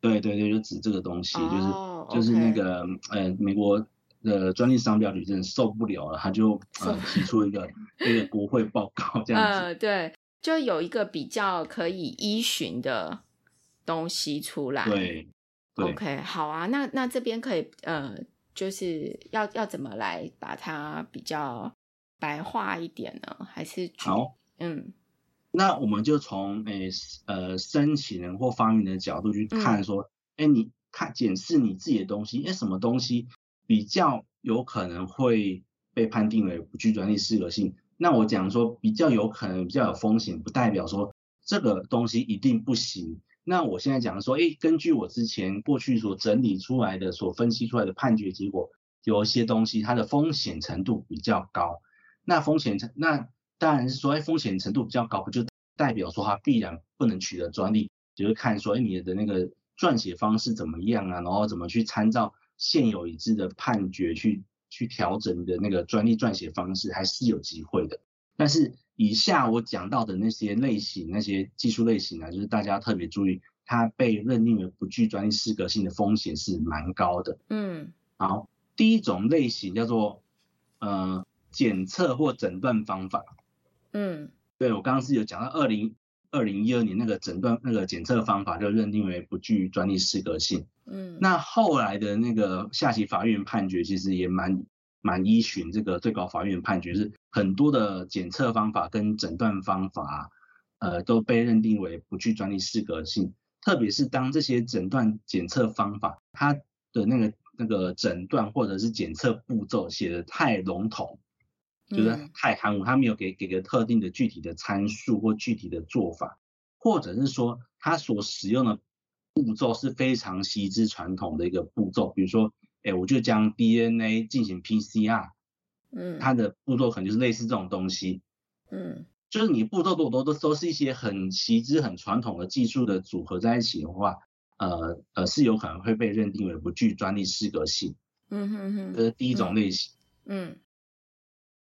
对对对，就指这个东西，哦、就是就是那个呃美国。的专利商标局真的受不了了，他就呃提出一个一个国会报告这样子。呃，对，就有一个比较可以依循的东西出来。对，对，OK，好啊，那那这边可以呃，就是要要怎么来把它比较白话一点呢？还是好，嗯，那我们就从诶呃申请人或发明人的角度去看说，哎、嗯，你看检视你自己的东西，哎，什么东西？比较有可能会被判定为不具专利适格性。那我讲说比较有可能、比较有风险，不代表说这个东西一定不行。那我现在讲说，哎，根据我之前过去所整理出来的、所分析出来的判决结果，有一些东西它的风险程度比较高。那风险程，那当然是说，哎，风险程度比较高，不就代表说它必然不能取得专利？就是看说，哎，你的那个撰写方式怎么样啊，然后怎么去参照。现有已知的判决去去调整你的那个专利撰写方式还是有机会的，但是以下我讲到的那些类型、那些技术类型啊，就是大家特别注意，它被认定为不具专利适格性的风险是蛮高的。嗯，好，第一种类型叫做呃检测或诊断方法。嗯，对，我刚刚是有讲到二零。二零一二年那个诊断那个检测方法就认定为不具专利适格性。嗯，那后来的那个下级法院判决其实也蛮蛮依循这个最高法院判决，是很多的检测方法跟诊断方法，呃，都被认定为不具专利适格性。特别是当这些诊断检测方法它的那个那个诊断或者是检测步骤写的太笼统。就是太含糊，他没有给给个特定的具体的参数或具体的做法，或者是说他所使用的步骤是非常稀之传统的一个步骤，比如说，哎，我就将 DNA 进行 PCR，嗯，它的步骤可能就是类似这种东西，嗯，就是你步骤多多都都是一些很稀之很传统的技术的组合在一起的话，呃呃是有可能会被认定为不具专利适格性，嗯哼哼，这是第一种类型，嗯。嗯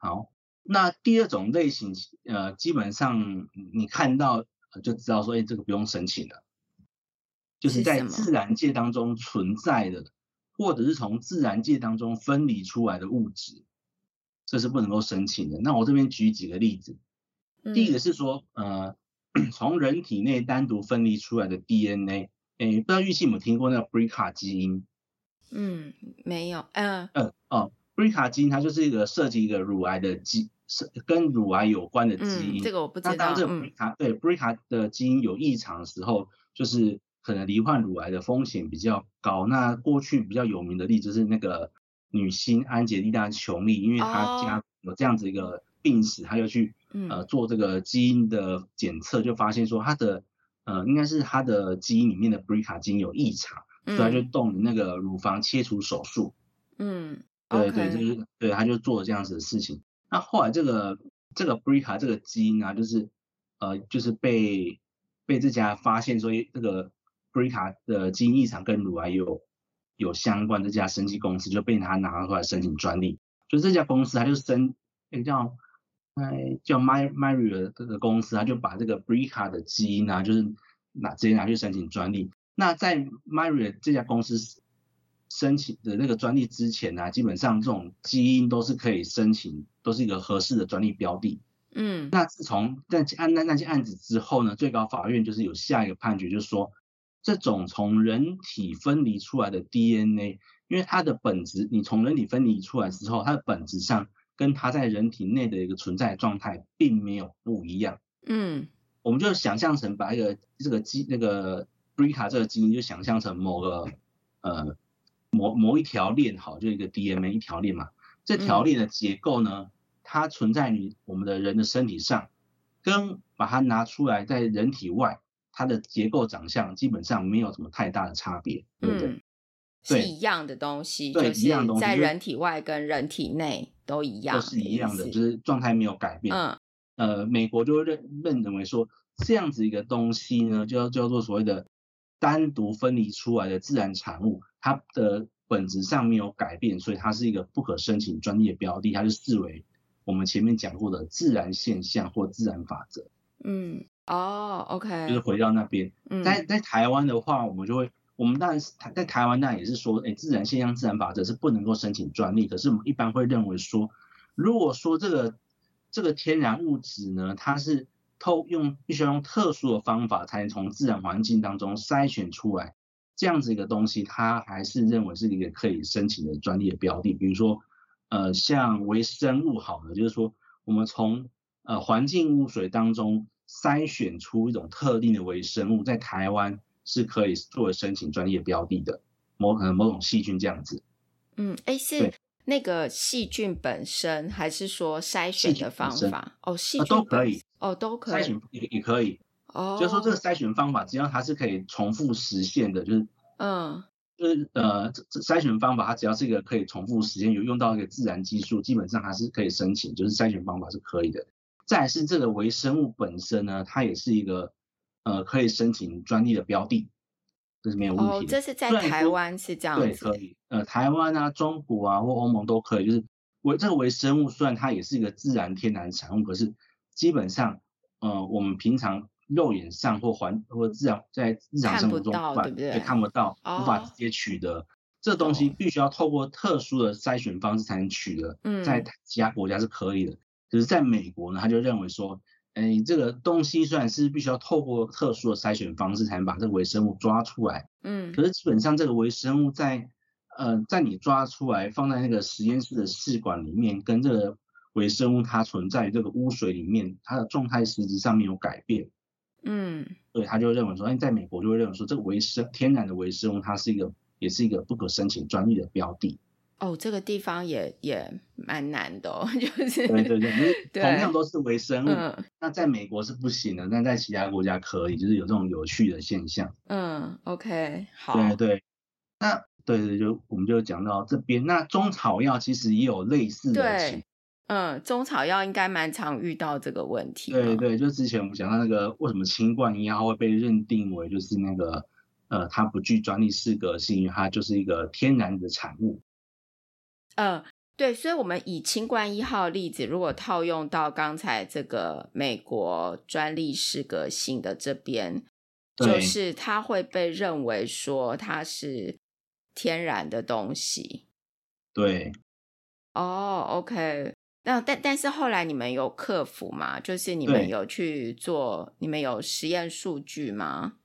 好，那第二种类型，呃，基本上你看到就知道说，哎，这个不用申请了，就是在自然界当中存在的，或者是从自然界当中分离出来的物质，这是不能够申请的。那我这边举几个例子，第一个是说，呃，从人体内单独分离出来的 DNA，哎，不知道玉器有没有听过那个 BRCA 基因？嗯，没有，嗯、呃，呃哦，BRCA 基因它就是一个涉及一个乳癌的基，是跟乳癌有关的基因。嗯、这个我不知道。那当这个 BRCA、嗯、对 BRCA 的基因有异常的时候，就是可能罹患乳癌的风险比较高。那过去比较有名的例子是那个女星安吉丽娜·琼丽，因为她家有这样子一个病史，她就去呃做这个基因的检测，就发现说她的呃应该是她的基因里面的 BRCA 基因有异常。所以她就动了那个乳房切除手术，嗯，对对，就是对，他就做了这样子的事情。那后来这个这个 Brica 这个基因啊，就是呃，就是被被这家发现说这个 Brica 的基因异常跟乳癌有有相关，这家生技公司就被他拿出来申请专利。就这家公司，它就申那个叫哎叫 My Myriad 这个公司，他就把这个 Brica 的基因啊，就是拿直接拿去申请专利。那在 Myriad 这家公司申请的那个专利之前呢、啊，基本上这种基因都是可以申请，都是一个合适的专利标的。嗯，那自从那案那那件案子之后呢，最高法院就是有下一个判决，就是说这种从人体分离出来的 DNA，因为它的本质，你从人体分离出来之后，它的本质上跟它在人体内的一个存在状态并没有不一样。嗯，我们就想象成把一个这个基那个。BRCA 这个基因就想象成某个呃某某一条链，好，就一个 DNA 一条链嘛。这条链的结构呢，嗯、它存在于我们的人的身体上，跟把它拿出来在人体外，它的结构长相基本上没有什么太大的差别，对不对？嗯、是一样的东西，对，一样东西，在人体外跟人体内都一样，都是一样的，就是状态没有改变。嗯，呃，美国就认认认为说，这样子一个东西呢，就叫做所谓的。单独分离出来的自然产物，它的本质上没有改变，所以它是一个不可申请专利的标的，它就视为我们前面讲过的自然现象或自然法则。嗯，哦，OK，就是回到那边。嗯，在在台湾的话，我们就会，我们当然是在台湾当然也是说，哎，自然现象、自然法则是不能够申请专利，可是我们一般会认为说，如果说这个这个天然物质呢，它是。透用必须要用特殊的方法才能从自然环境当中筛选出来，这样子一个东西，它还是认为是一个可以申请的专利的标的。比如说，呃，像微生物好了，就是说我们从呃环境污水当中筛选出一种特定的微生物，在台湾是可以作为申请专利的标的的，某可能某种细菌这样子。嗯，哎，是那个细菌本身，还是说筛选的方法？哦，细菌都可以。哦，都可以，筛选也也可以，哦，就是说这个筛选方法，只要它是可以重复实现的，就是，嗯，就是呃，这筛选方法它只要是一个可以重复实现，有用到一个自然技术，基本上还是可以申请，就是筛选方法是可以的。再来是这个微生物本身呢，它也是一个呃可以申请专利的标的，这是没有问题的。哦，这是在台湾是这样子，对，可以，呃，台湾啊、中国啊或欧盟都可以，就是微这个微生物虽然它也是一个自然天然产物，可是。基本上，呃，我们平常肉眼上或环或自然在日常生活中看不到，对不对？也看不到，哦、无法直接取得。这东西必须要透过特殊的筛选方式才能取得。嗯，在其他国家是可以的，可是在美国呢，他就认为说，哎，这个东西虽然是必须要透过特殊的筛选方式才能把这个微生物抓出来，嗯，可是基本上这个微生物在，呃，在你抓出来放在那个实验室的试管里面，跟这个。微生物它存在于这个污水里面，它的状态实质上没有改变。嗯，所以他就认为说，哎，在美国就会认为说，这个微生天然的微生物，它是一个，也是一个不可申请专利的标的。哦，这个地方也也蛮难的，哦，就是对对对，同样都是微生物，嗯，那在美国是不行的，但在其他国家可以，就是有这种有趣的现象。嗯，OK，好，对对，那对对，就我们就讲到这边，那中草药其实也有类似的情况。嗯，中草药应该蛮常遇到这个问题。对对，就之前我们讲到那个为什么新冠一号会被认定为就是那个呃，它不具专利适格性，因为它就是一个天然的产物。呃，对，所以我们以清冠一号例子，如果套用到刚才这个美国专利适格性的这边，就是它会被认为说它是天然的东西。对。哦，OK。那但但是后来你们有克服吗？就是你们有去做，你们有实验数据吗？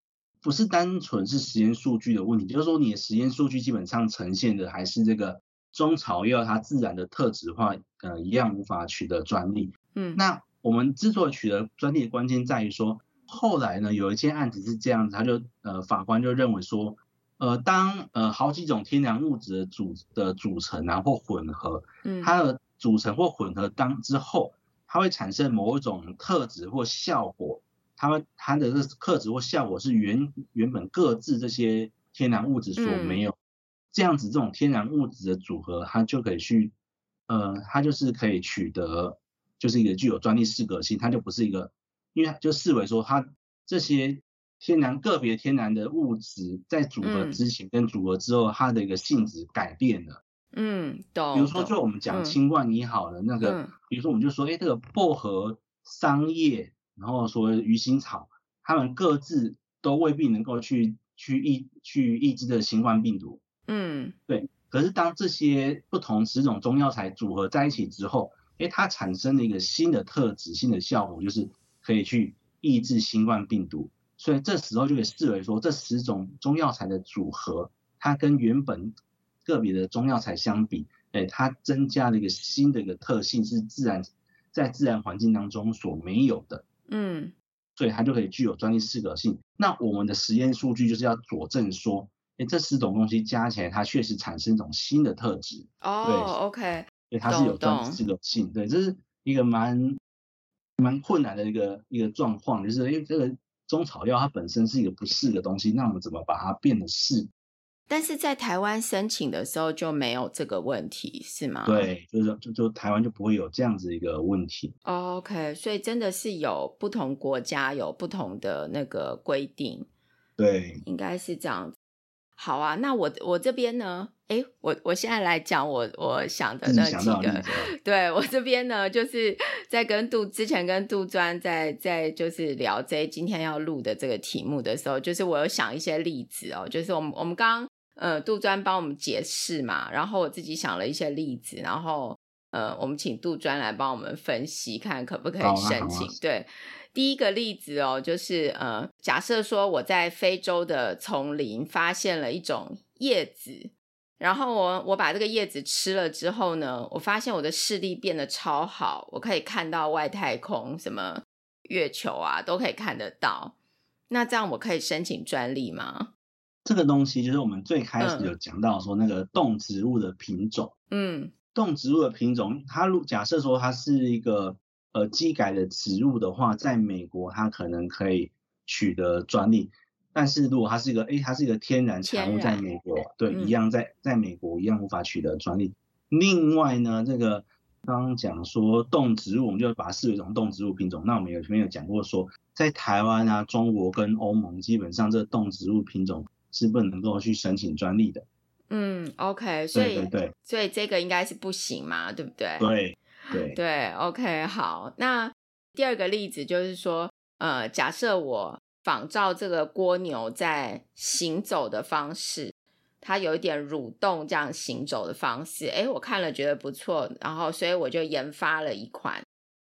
不是单纯是实验数据的问题，就是说你的实验数据基本上呈现的还是这个中草药它自然的特质化，呃，一样无法取得专利。嗯，那我们之所以取得专利的关键在于说，后来呢有一件案子是这样子，他就呃法官就认为说，呃，当呃好几种天然物质的组的组成啊或混合，嗯，它的组成或混合当之后，它会产生某一种特质或效果。它它的这个特质或效果是原原本各自这些天然物质所没有，这样子这种天然物质的组合，它就可以去，呃，它就是可以取得，就是一个具有专利适格性，它就不是一个，因为它就视为说它这些天然个别天然的物质在组合之前跟组合之后，它的一个性质改变了。嗯，懂。比如说，就我们讲清冠一号的那个，比如说我们就说，哎，这个薄荷、桑叶。然后说鱼腥草，它们各自都未必能够去去抑去抑制的新冠病毒。嗯，对。可是当这些不同十种中药材组合在一起之后，哎，它产生了一个新的特质、新的效果，就是可以去抑制新冠病毒。所以这时候就可以视为说，这十种中药材的组合，它跟原本个别的中药材相比，哎，它增加了一个新的一个特性，是自然在自然环境当中所没有的。嗯，所以它就可以具有专利适格性。那我们的实验数据就是要佐证说，哎，这十种东西加起来，它确实产生一种新的特质。哦对，OK，对，它是有专利适格性。对，这是一个蛮蛮困难的一个一个状况，就是因为这个中草药它本身是一个不适的东西，那我们怎么把它变得适？但是在台湾申请的时候就没有这个问题，是吗？对，就是就就台湾就不会有这样子一个问题。OK，所以真的是有不同国家有不同的那个规定。对，应该是这样子。好啊，那我我这边呢？哎，我我现在来讲我我想的那几个。对，我这边呢，就是在跟杜之前跟杜专在在就是聊这今天要录的这个题目的时候，就是我有想一些例子哦，就是我们我们刚。呃，杜专帮我们解释嘛，然后我自己想了一些例子，然后呃，我们请杜专来帮我们分析，看可不可以申请。对，第一个例子哦，就是呃，假设说我在非洲的丛林发现了一种叶子，然后我我把这个叶子吃了之后呢，我发现我的视力变得超好，我可以看到外太空，什么月球啊都可以看得到。那这样我可以申请专利吗？这个东西就是我们最开始有讲到说那个动植物的品种，嗯，动植物的品种，它如假设说它是一个呃基改的植物的话，在美国它可能可以取得专利，但是如果它是一个，诶，它是一个天然产物，在美国，对，一样在在美国一样无法取得专利。另外呢，这个刚刚讲说动植物，我们就把它视为一种动植物品种。那我们有前面有讲过说，在台湾啊、中国跟欧盟，基本上这个动植物品种。是不能够去申请专利的。嗯，OK，所以对，所以这个应该是不行嘛，对不对？对对对，OK，好。那第二个例子就是说，呃，假设我仿照这个蜗牛在行走的方式，它有一点蠕动这样行走的方式，诶，我看了觉得不错，然后所以我就研发了一款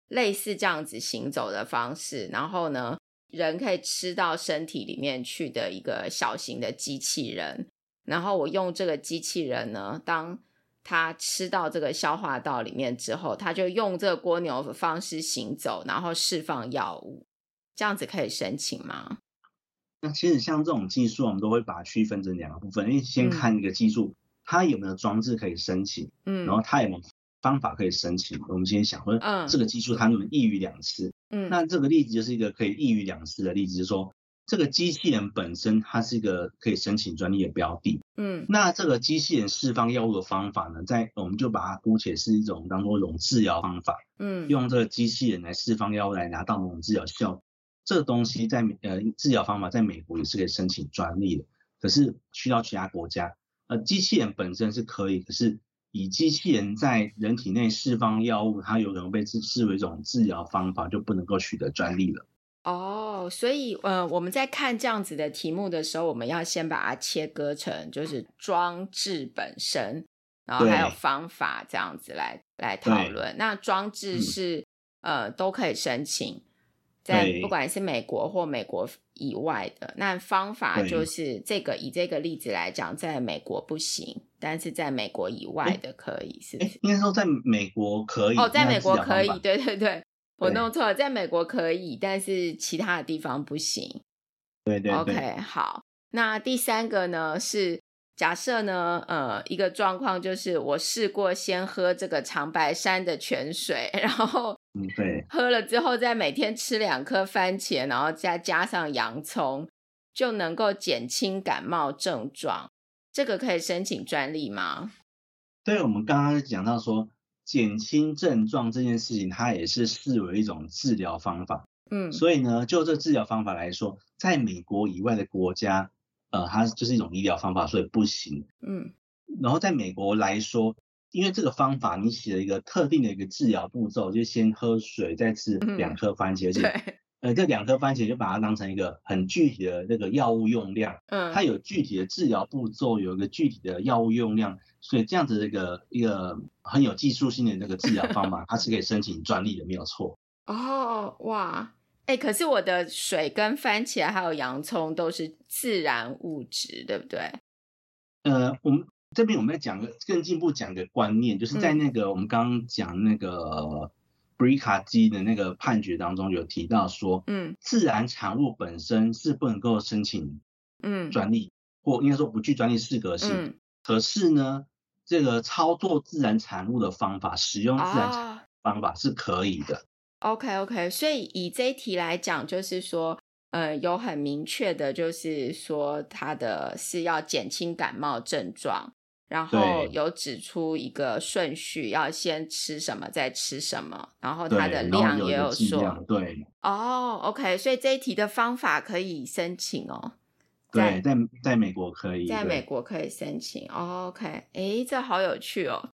类似这样子行走的方式，然后呢，人可以吃到身体里面去的一个小型的机器人，然后我用这个机器人呢，当他吃到这个消化道里面之后，他就用这个蜗牛的方式行走，然后释放药物，这样子可以申请吗？那其实像这种技术，我们都会把它区分成两个部分，因为先看一个技术，嗯、它有没有装置可以申请，嗯，然后它有没有方法可以申请。我们先想说，嗯，这个技术它能不能一鱼两吃？嗯，那这个例子就是一个可以一鱼两吃的例子，就是说这个机器人本身它是一个可以申请专利的标的。嗯，那这个机器人释放药物的方法呢，在我们就把它姑且是一种当做一种治疗方法。嗯，用这个机器人来释放药物来拿到某种治疗效果，这个东西在呃治疗方法在美国也是可以申请专利的。可是去到其他国家，呃，机器人本身是可以，可是。以机器人在人体内释放药物，它有可能被视视为一种治疗方法，就不能够取得专利了。哦，所以呃，我们在看这样子的题目的时候，我们要先把它切割成就是装置本身，然后还有方法这样子来来讨论。那装置是、嗯、呃都可以申请，在不管是美国或美国以外的，那方法就是这个。以这个例子来讲，在美国不行，但是在美国以外的可以，是不是？应该说在美国可以哦，在美国可以，对对对，我弄错了，在美国可以，但是其他的地方不行。对对对。OK，好，那第三个呢是。假设呢，呃，一个状况就是我试过先喝这个长白山的泉水，然后，嗯，对，喝了之后再每天吃两颗番茄，然后再加上洋葱，就能够减轻感冒症状。这个可以申请专利吗？对，我们刚刚讲到说减轻症状这件事情，它也是视为一种治疗方法。嗯，所以呢，就这治疗方法来说，在美国以外的国家。呃，它就是一种医疗方法，所以不行。嗯，然后在美国来说，因为这个方法你写了一个特定的一个治疗步骤，就先喝水，再吃两颗番茄，而且、嗯、呃，这两颗番茄就把它当成一个很具体的那个药物用量。嗯，它有具体的治疗步骤，有一个具体的药物用量，所以这样子的一个一个很有技术性的那个治疗方法，它是可以申请专利的，没有错。哦，哇。哎、欸，可是我的水跟番茄还有洋葱都是自然物质，对不对？呃，我们这边我们要讲个更进一步讲个观念，就是在那个我们刚刚讲那个 BRCA 基的那个判决当中有提到说，嗯，自然产物本身是不能够申请嗯专利，或应该说不具专利适格性。嗯、可是呢，这个操作自然产物的方法，使用自然产物方法是可以的。OK，OK，okay, okay. 所以以这一题来讲，就是说，呃，有很明确的，就是说，它的是要减轻感冒症状，然后有指出一个顺序，要先吃什么，再吃什么，然后它的量也有说，对，哦，OK，所以这一题的方法可以申请哦，对，在在美国可以，在美国可以申请，OK，哎，这好有趣哦，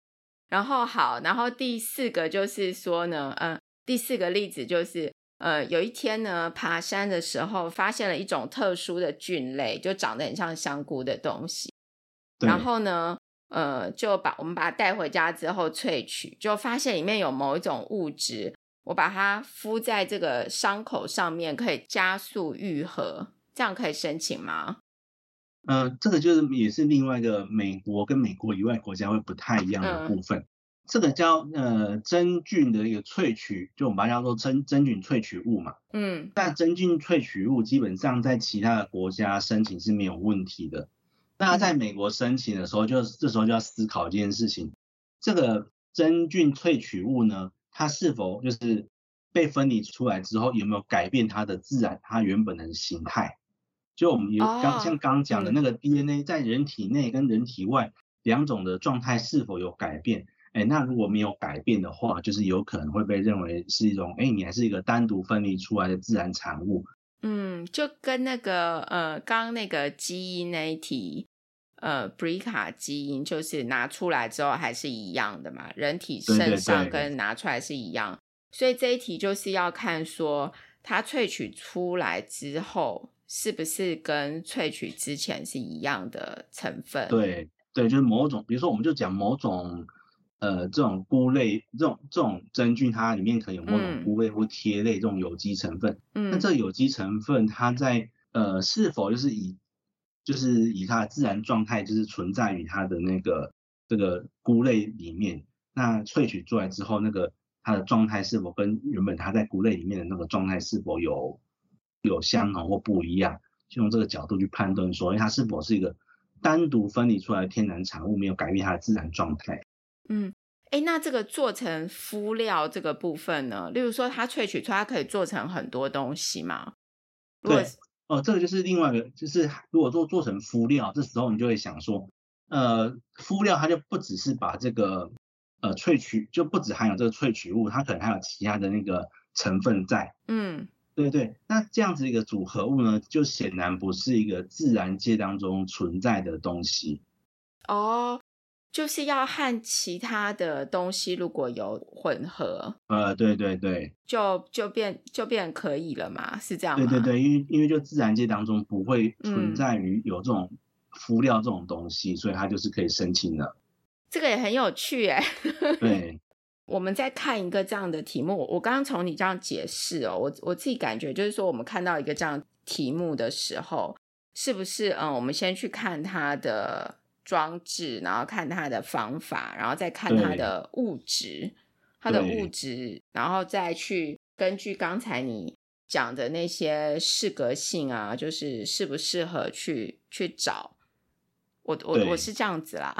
然后好，然后第四个就是说呢，嗯。第四个例子就是，呃，有一天呢，爬山的时候发现了一种特殊的菌类，就长得很像香菇的东西。然后呢，呃，就把我们把它带回家之后萃取，就发现里面有某一种物质，我把它敷在这个伤口上面，可以加速愈合，这样可以申请吗？嗯、呃，这个就是也是另外一个美国跟美国以外国家会不太一样的部分。嗯这个叫呃真菌的一个萃取，就我们把它叫做真真菌萃取物嘛。嗯。但真菌萃取物基本上在其他的国家申请是没有问题的。那在美国申请的时候就，就这时候就要思考这件事情：这个真菌萃取物呢，它是否就是被分离出来之后有没有改变它的自然它原本的形态？就我们有刚像刚讲的那个 DNA 在人体内跟人体外两种的状态是否有改变？哎，那如果没有改变的话，就是有可能会被认为是一种，哎，你还是一个单独分离出来的自然产物。嗯，就跟那个呃，刚刚那个基因那一题，呃，BRCA 基因就是拿出来之后还是一样的嘛，人体身上跟拿出来是一样，对对对，所以这一题就是要看说它萃取出来之后是不是跟萃取之前是一样的成分。对对，就是某种，比如说我们就讲某种。呃，这种菇类，这种这种真菌，它里面可能有某种菇类或贴类这种有机成分。嗯，那这有机成分，它在呃是否就是以就是以它的自然状态，就是存在于它的那个这个菇类里面？那萃取出来之后，那个它的状态是否跟原本它在菇类里面的那个状态是否有有相同或不一样？就用这个角度去判断说，它是否是一个单独分离出来的天然产物，没有改变它的自然状态。嗯，哎，那这个做成敷料这个部分呢？例如说，它萃取出来，它可以做成很多东西吗？对，哦，这个就是另外一个，就是如果做做成敷料，这时候你就会想说，呃，敷料它就不只是把这个呃萃取，就不只含有这个萃取物，它可能还有其他的那个成分在。嗯，对对，那这样子一个组合物呢，就显然不是一个自然界当中存在的东西。哦。就是要和其他的东西如果有混合，呃，对对对，就就变就变可以了嘛，是这样吗？对对对，因为因为就自然界当中不会存在于有这种敷料这种东西，嗯、所以它就是可以申请的。这个也很有趣哎。对，我们在看一个这样的题目，我刚刚从你这样解释哦，我我自己感觉就是说，我们看到一个这样题目的时候，是不是嗯，我们先去看它的装置，然后看它的方法，然后再看它的物质，它的物质，然后再去根据刚才你讲的那些适格性啊，就是适不适合去去找。我我我是这样子啦，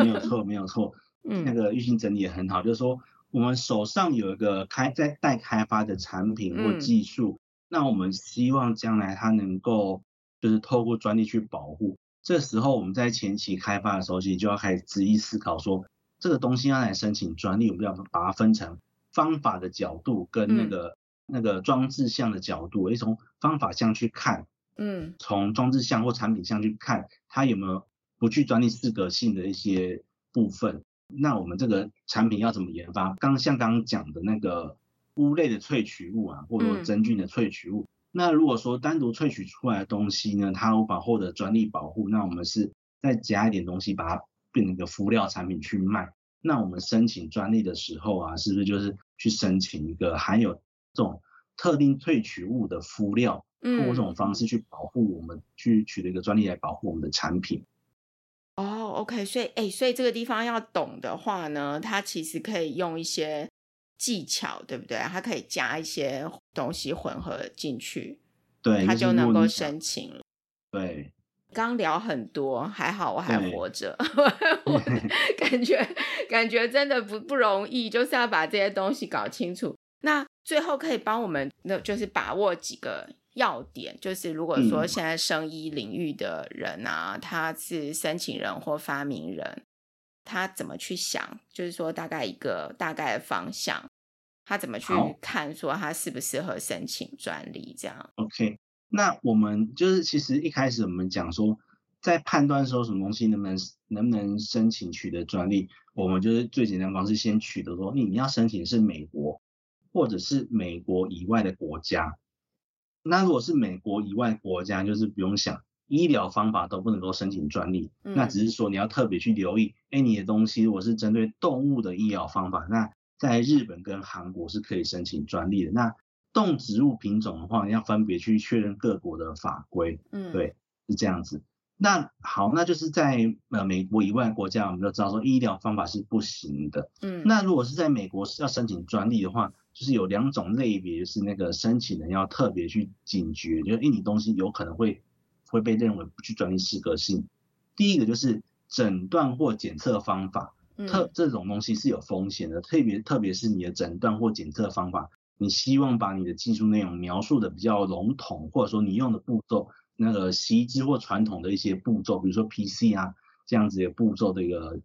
没有 错，没有错。嗯，那个玉欣整理也很好，就是说我们手上有一个开在待开发的产品或技术，嗯，那我们希望将来它能够就是透过专利去保护。这时候我们在前期开发的时候，其实就要开始仔细思考说，这个东西要来申请专利，我们要把它分成方法的角度跟那个、嗯、那个装置项的角度，诶，从方法项去看，嗯，从装置项或产品项去看它有没有不具专利适格性的一些部分。那我们这个产品要怎么研发？刚像刚刚讲的那个菇类的萃取物啊，或者说真菌的萃取物。嗯、那如果说单独萃取出来的东西呢，它无法获得专利保护，那我们是再加一点东西，把它变成一个敷料产品去卖。那我们申请专利的时候啊，是不是就是去申请一个含有这种特定萃取物的敷料，通过这种方式去保护我们，去取得一个专利来保护我们的产品？哦、oh，OK，所以哎，所以这个地方要懂的话呢，它其实可以用一些技巧，对不对？它可以加一些东西混合进去，对，它就能够申请了。对，刚聊很多，还好我还活着，我 感觉感觉真的不不容易，就是要把这些东西搞清楚。那最后可以帮我们，那就是把握几个。要点就是，如果说现在生医领域的人啊，嗯，他是申请人或发明人，他怎么去想？就是说，大概一个大概的方向，他怎么去看说他适不适合申请专利？这样。OK，那我们就是其实一开始我们讲说，在判断说什么东西能不能能不能申请取得专利，我们就是最简单的方式，先取得说你你要申请是美国或者是美国以外的国家。那如果是美国以外国家，就是不用想，医疗方法都不能够申请专利，嗯。那只是说你要特别去留意，哎，你的东西如果是针对动物的医疗方法，那在日本跟韩国是可以申请专利的。那动植物品种的话，要分别去确认各国的法规。嗯，对，是这样子。那好，那就是在呃美国以外国家，我们都知道说医疗方法是不行的。嗯，那如果是在美国是要申请专利的话，就是有两种类别，是那个申请人要特别去警觉，就是因为你东西有可能会会被认为不具专利适格性。第一个就是诊断或检测方法，特这种东西是有风险的，特别特别是你的诊断或检测方法，你希望把你的技术内容描述的比较笼统，或者说你用的步骤，那个习知或传统的一些步骤，比如说 PC 啊这样子的步骤的一个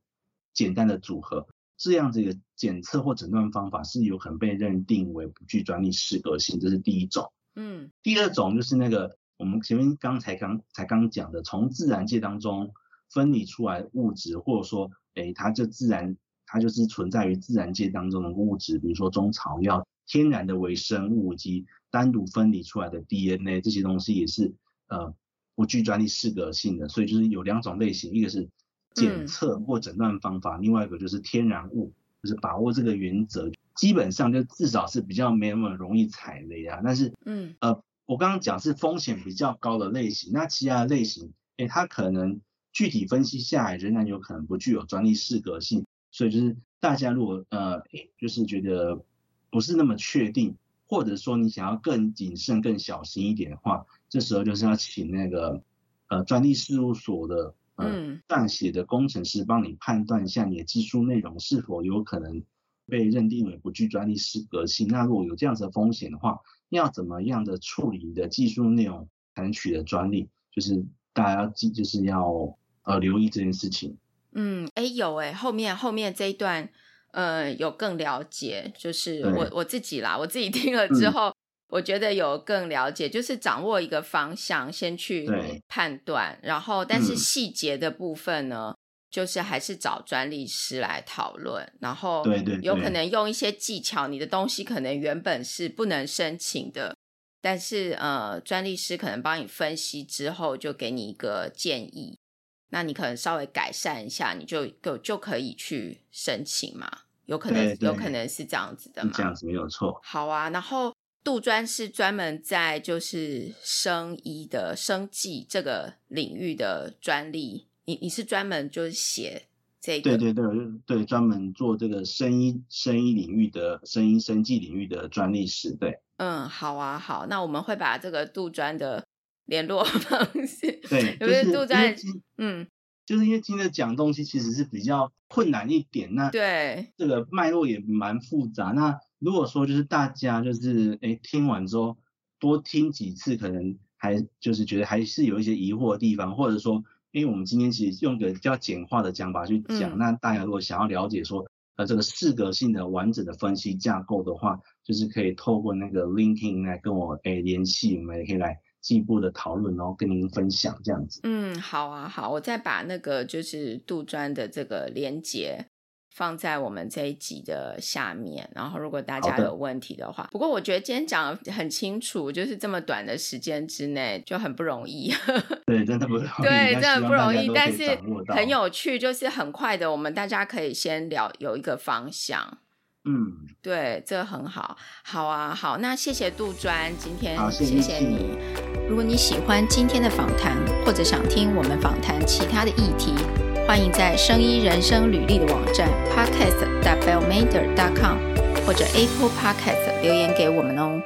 简单的组合。这样子的检测或诊断方法是有可能被认定为不具专利适格性，这是第一种。嗯，第二种就是那个我们前面刚才刚才刚讲的，从自然界当中分离出来物质，或者说，哎，它就自然，它就是存在于自然界当中的物质，比如说中草药、天然的微生物以及单独分离出来的 DNA 这些东西也是呃不具专利适格性的。所以就是有两种类型，一个是。检测或诊断方法，嗯，另外一个就是天然物，就是把握这个原则，基本上就至少是比较没那么容易踩雷啊。但是，嗯，呃，我刚刚讲是风险比较高的类型，那其他的类型，哎，它可能具体分析下来仍然有可能不具有专利适格性。所以就是大家如果呃，就是觉得不是那么确定，或者说你想要更谨慎、更小心一点的话，这时候就是要请那个呃专利事务所的。嗯，撰写的工程师帮你判断一下你的技术内容是否有可能被认定为不具专利适格性。那如果有这样子的风险的话，要怎么样的处理你的技术内容才能取得专利？就是大家要记，就是要呃留意这件事情。嗯，哎有哎，后面后面这一段呃有更了解，就是我我自己啦，我自己听了之后。嗯我觉得有更了解，就是掌握一个方向，先去判断，然后但是细节的部分呢，嗯、就是还是找专利师来讨论，然后对对有可能用一些技巧，你的东西可能原本是不能申请的，但是呃，专利师可能帮你分析之后，就给你一个建议，那你可能稍微改善一下，你就就就可以去申请嘛。有可能有可能是这样子的嘛？这样子没有错。好啊，然后杜专是专门在就是生医的生技这个领域的专利，你你是专门就是写这个？对对对对，专门做这个生医生医领域的生医生技领域的专利师。对，嗯，好啊，好，那我们会把这个杜专的联络方式，对，就是杜在，嗯。就是因为今天讲东西其实是比较困难一点，那对这个脉络也蛮复杂。那如果说就是大家就是哎听完之后多听几次，可能还就是觉得还是有一些疑惑的地方，或者说因为我们今天其实用个比较简化的讲法去讲，嗯、那大家如果想要了解说呃这个适格性的完整的分析架构的话，就是可以透过那个 LinkedIn 来跟我哎联系，我们也可以来。进一步的讨论，然后跟您分享这样子。嗯，好啊，好，我再把那个就是杜专的这个连接放在我们这一集的下面。然后，如果大家有问题的话，的不过我觉得今天讲得很清楚，就是这么短的时间之内就很不容易。对，真的不容易。对，真的不容易，但是很有趣，就是很快的，我们大家可以先聊有一个方向。嗯，对，这很好，好啊，好，那谢谢杜专，今天谢谢你。如果你喜欢今天的访谈，或者想听我们访谈其他的议题，欢迎在声音人生履历的网站 podcast.bellmader.com 或者 Apple Podcast 留言给我们哦。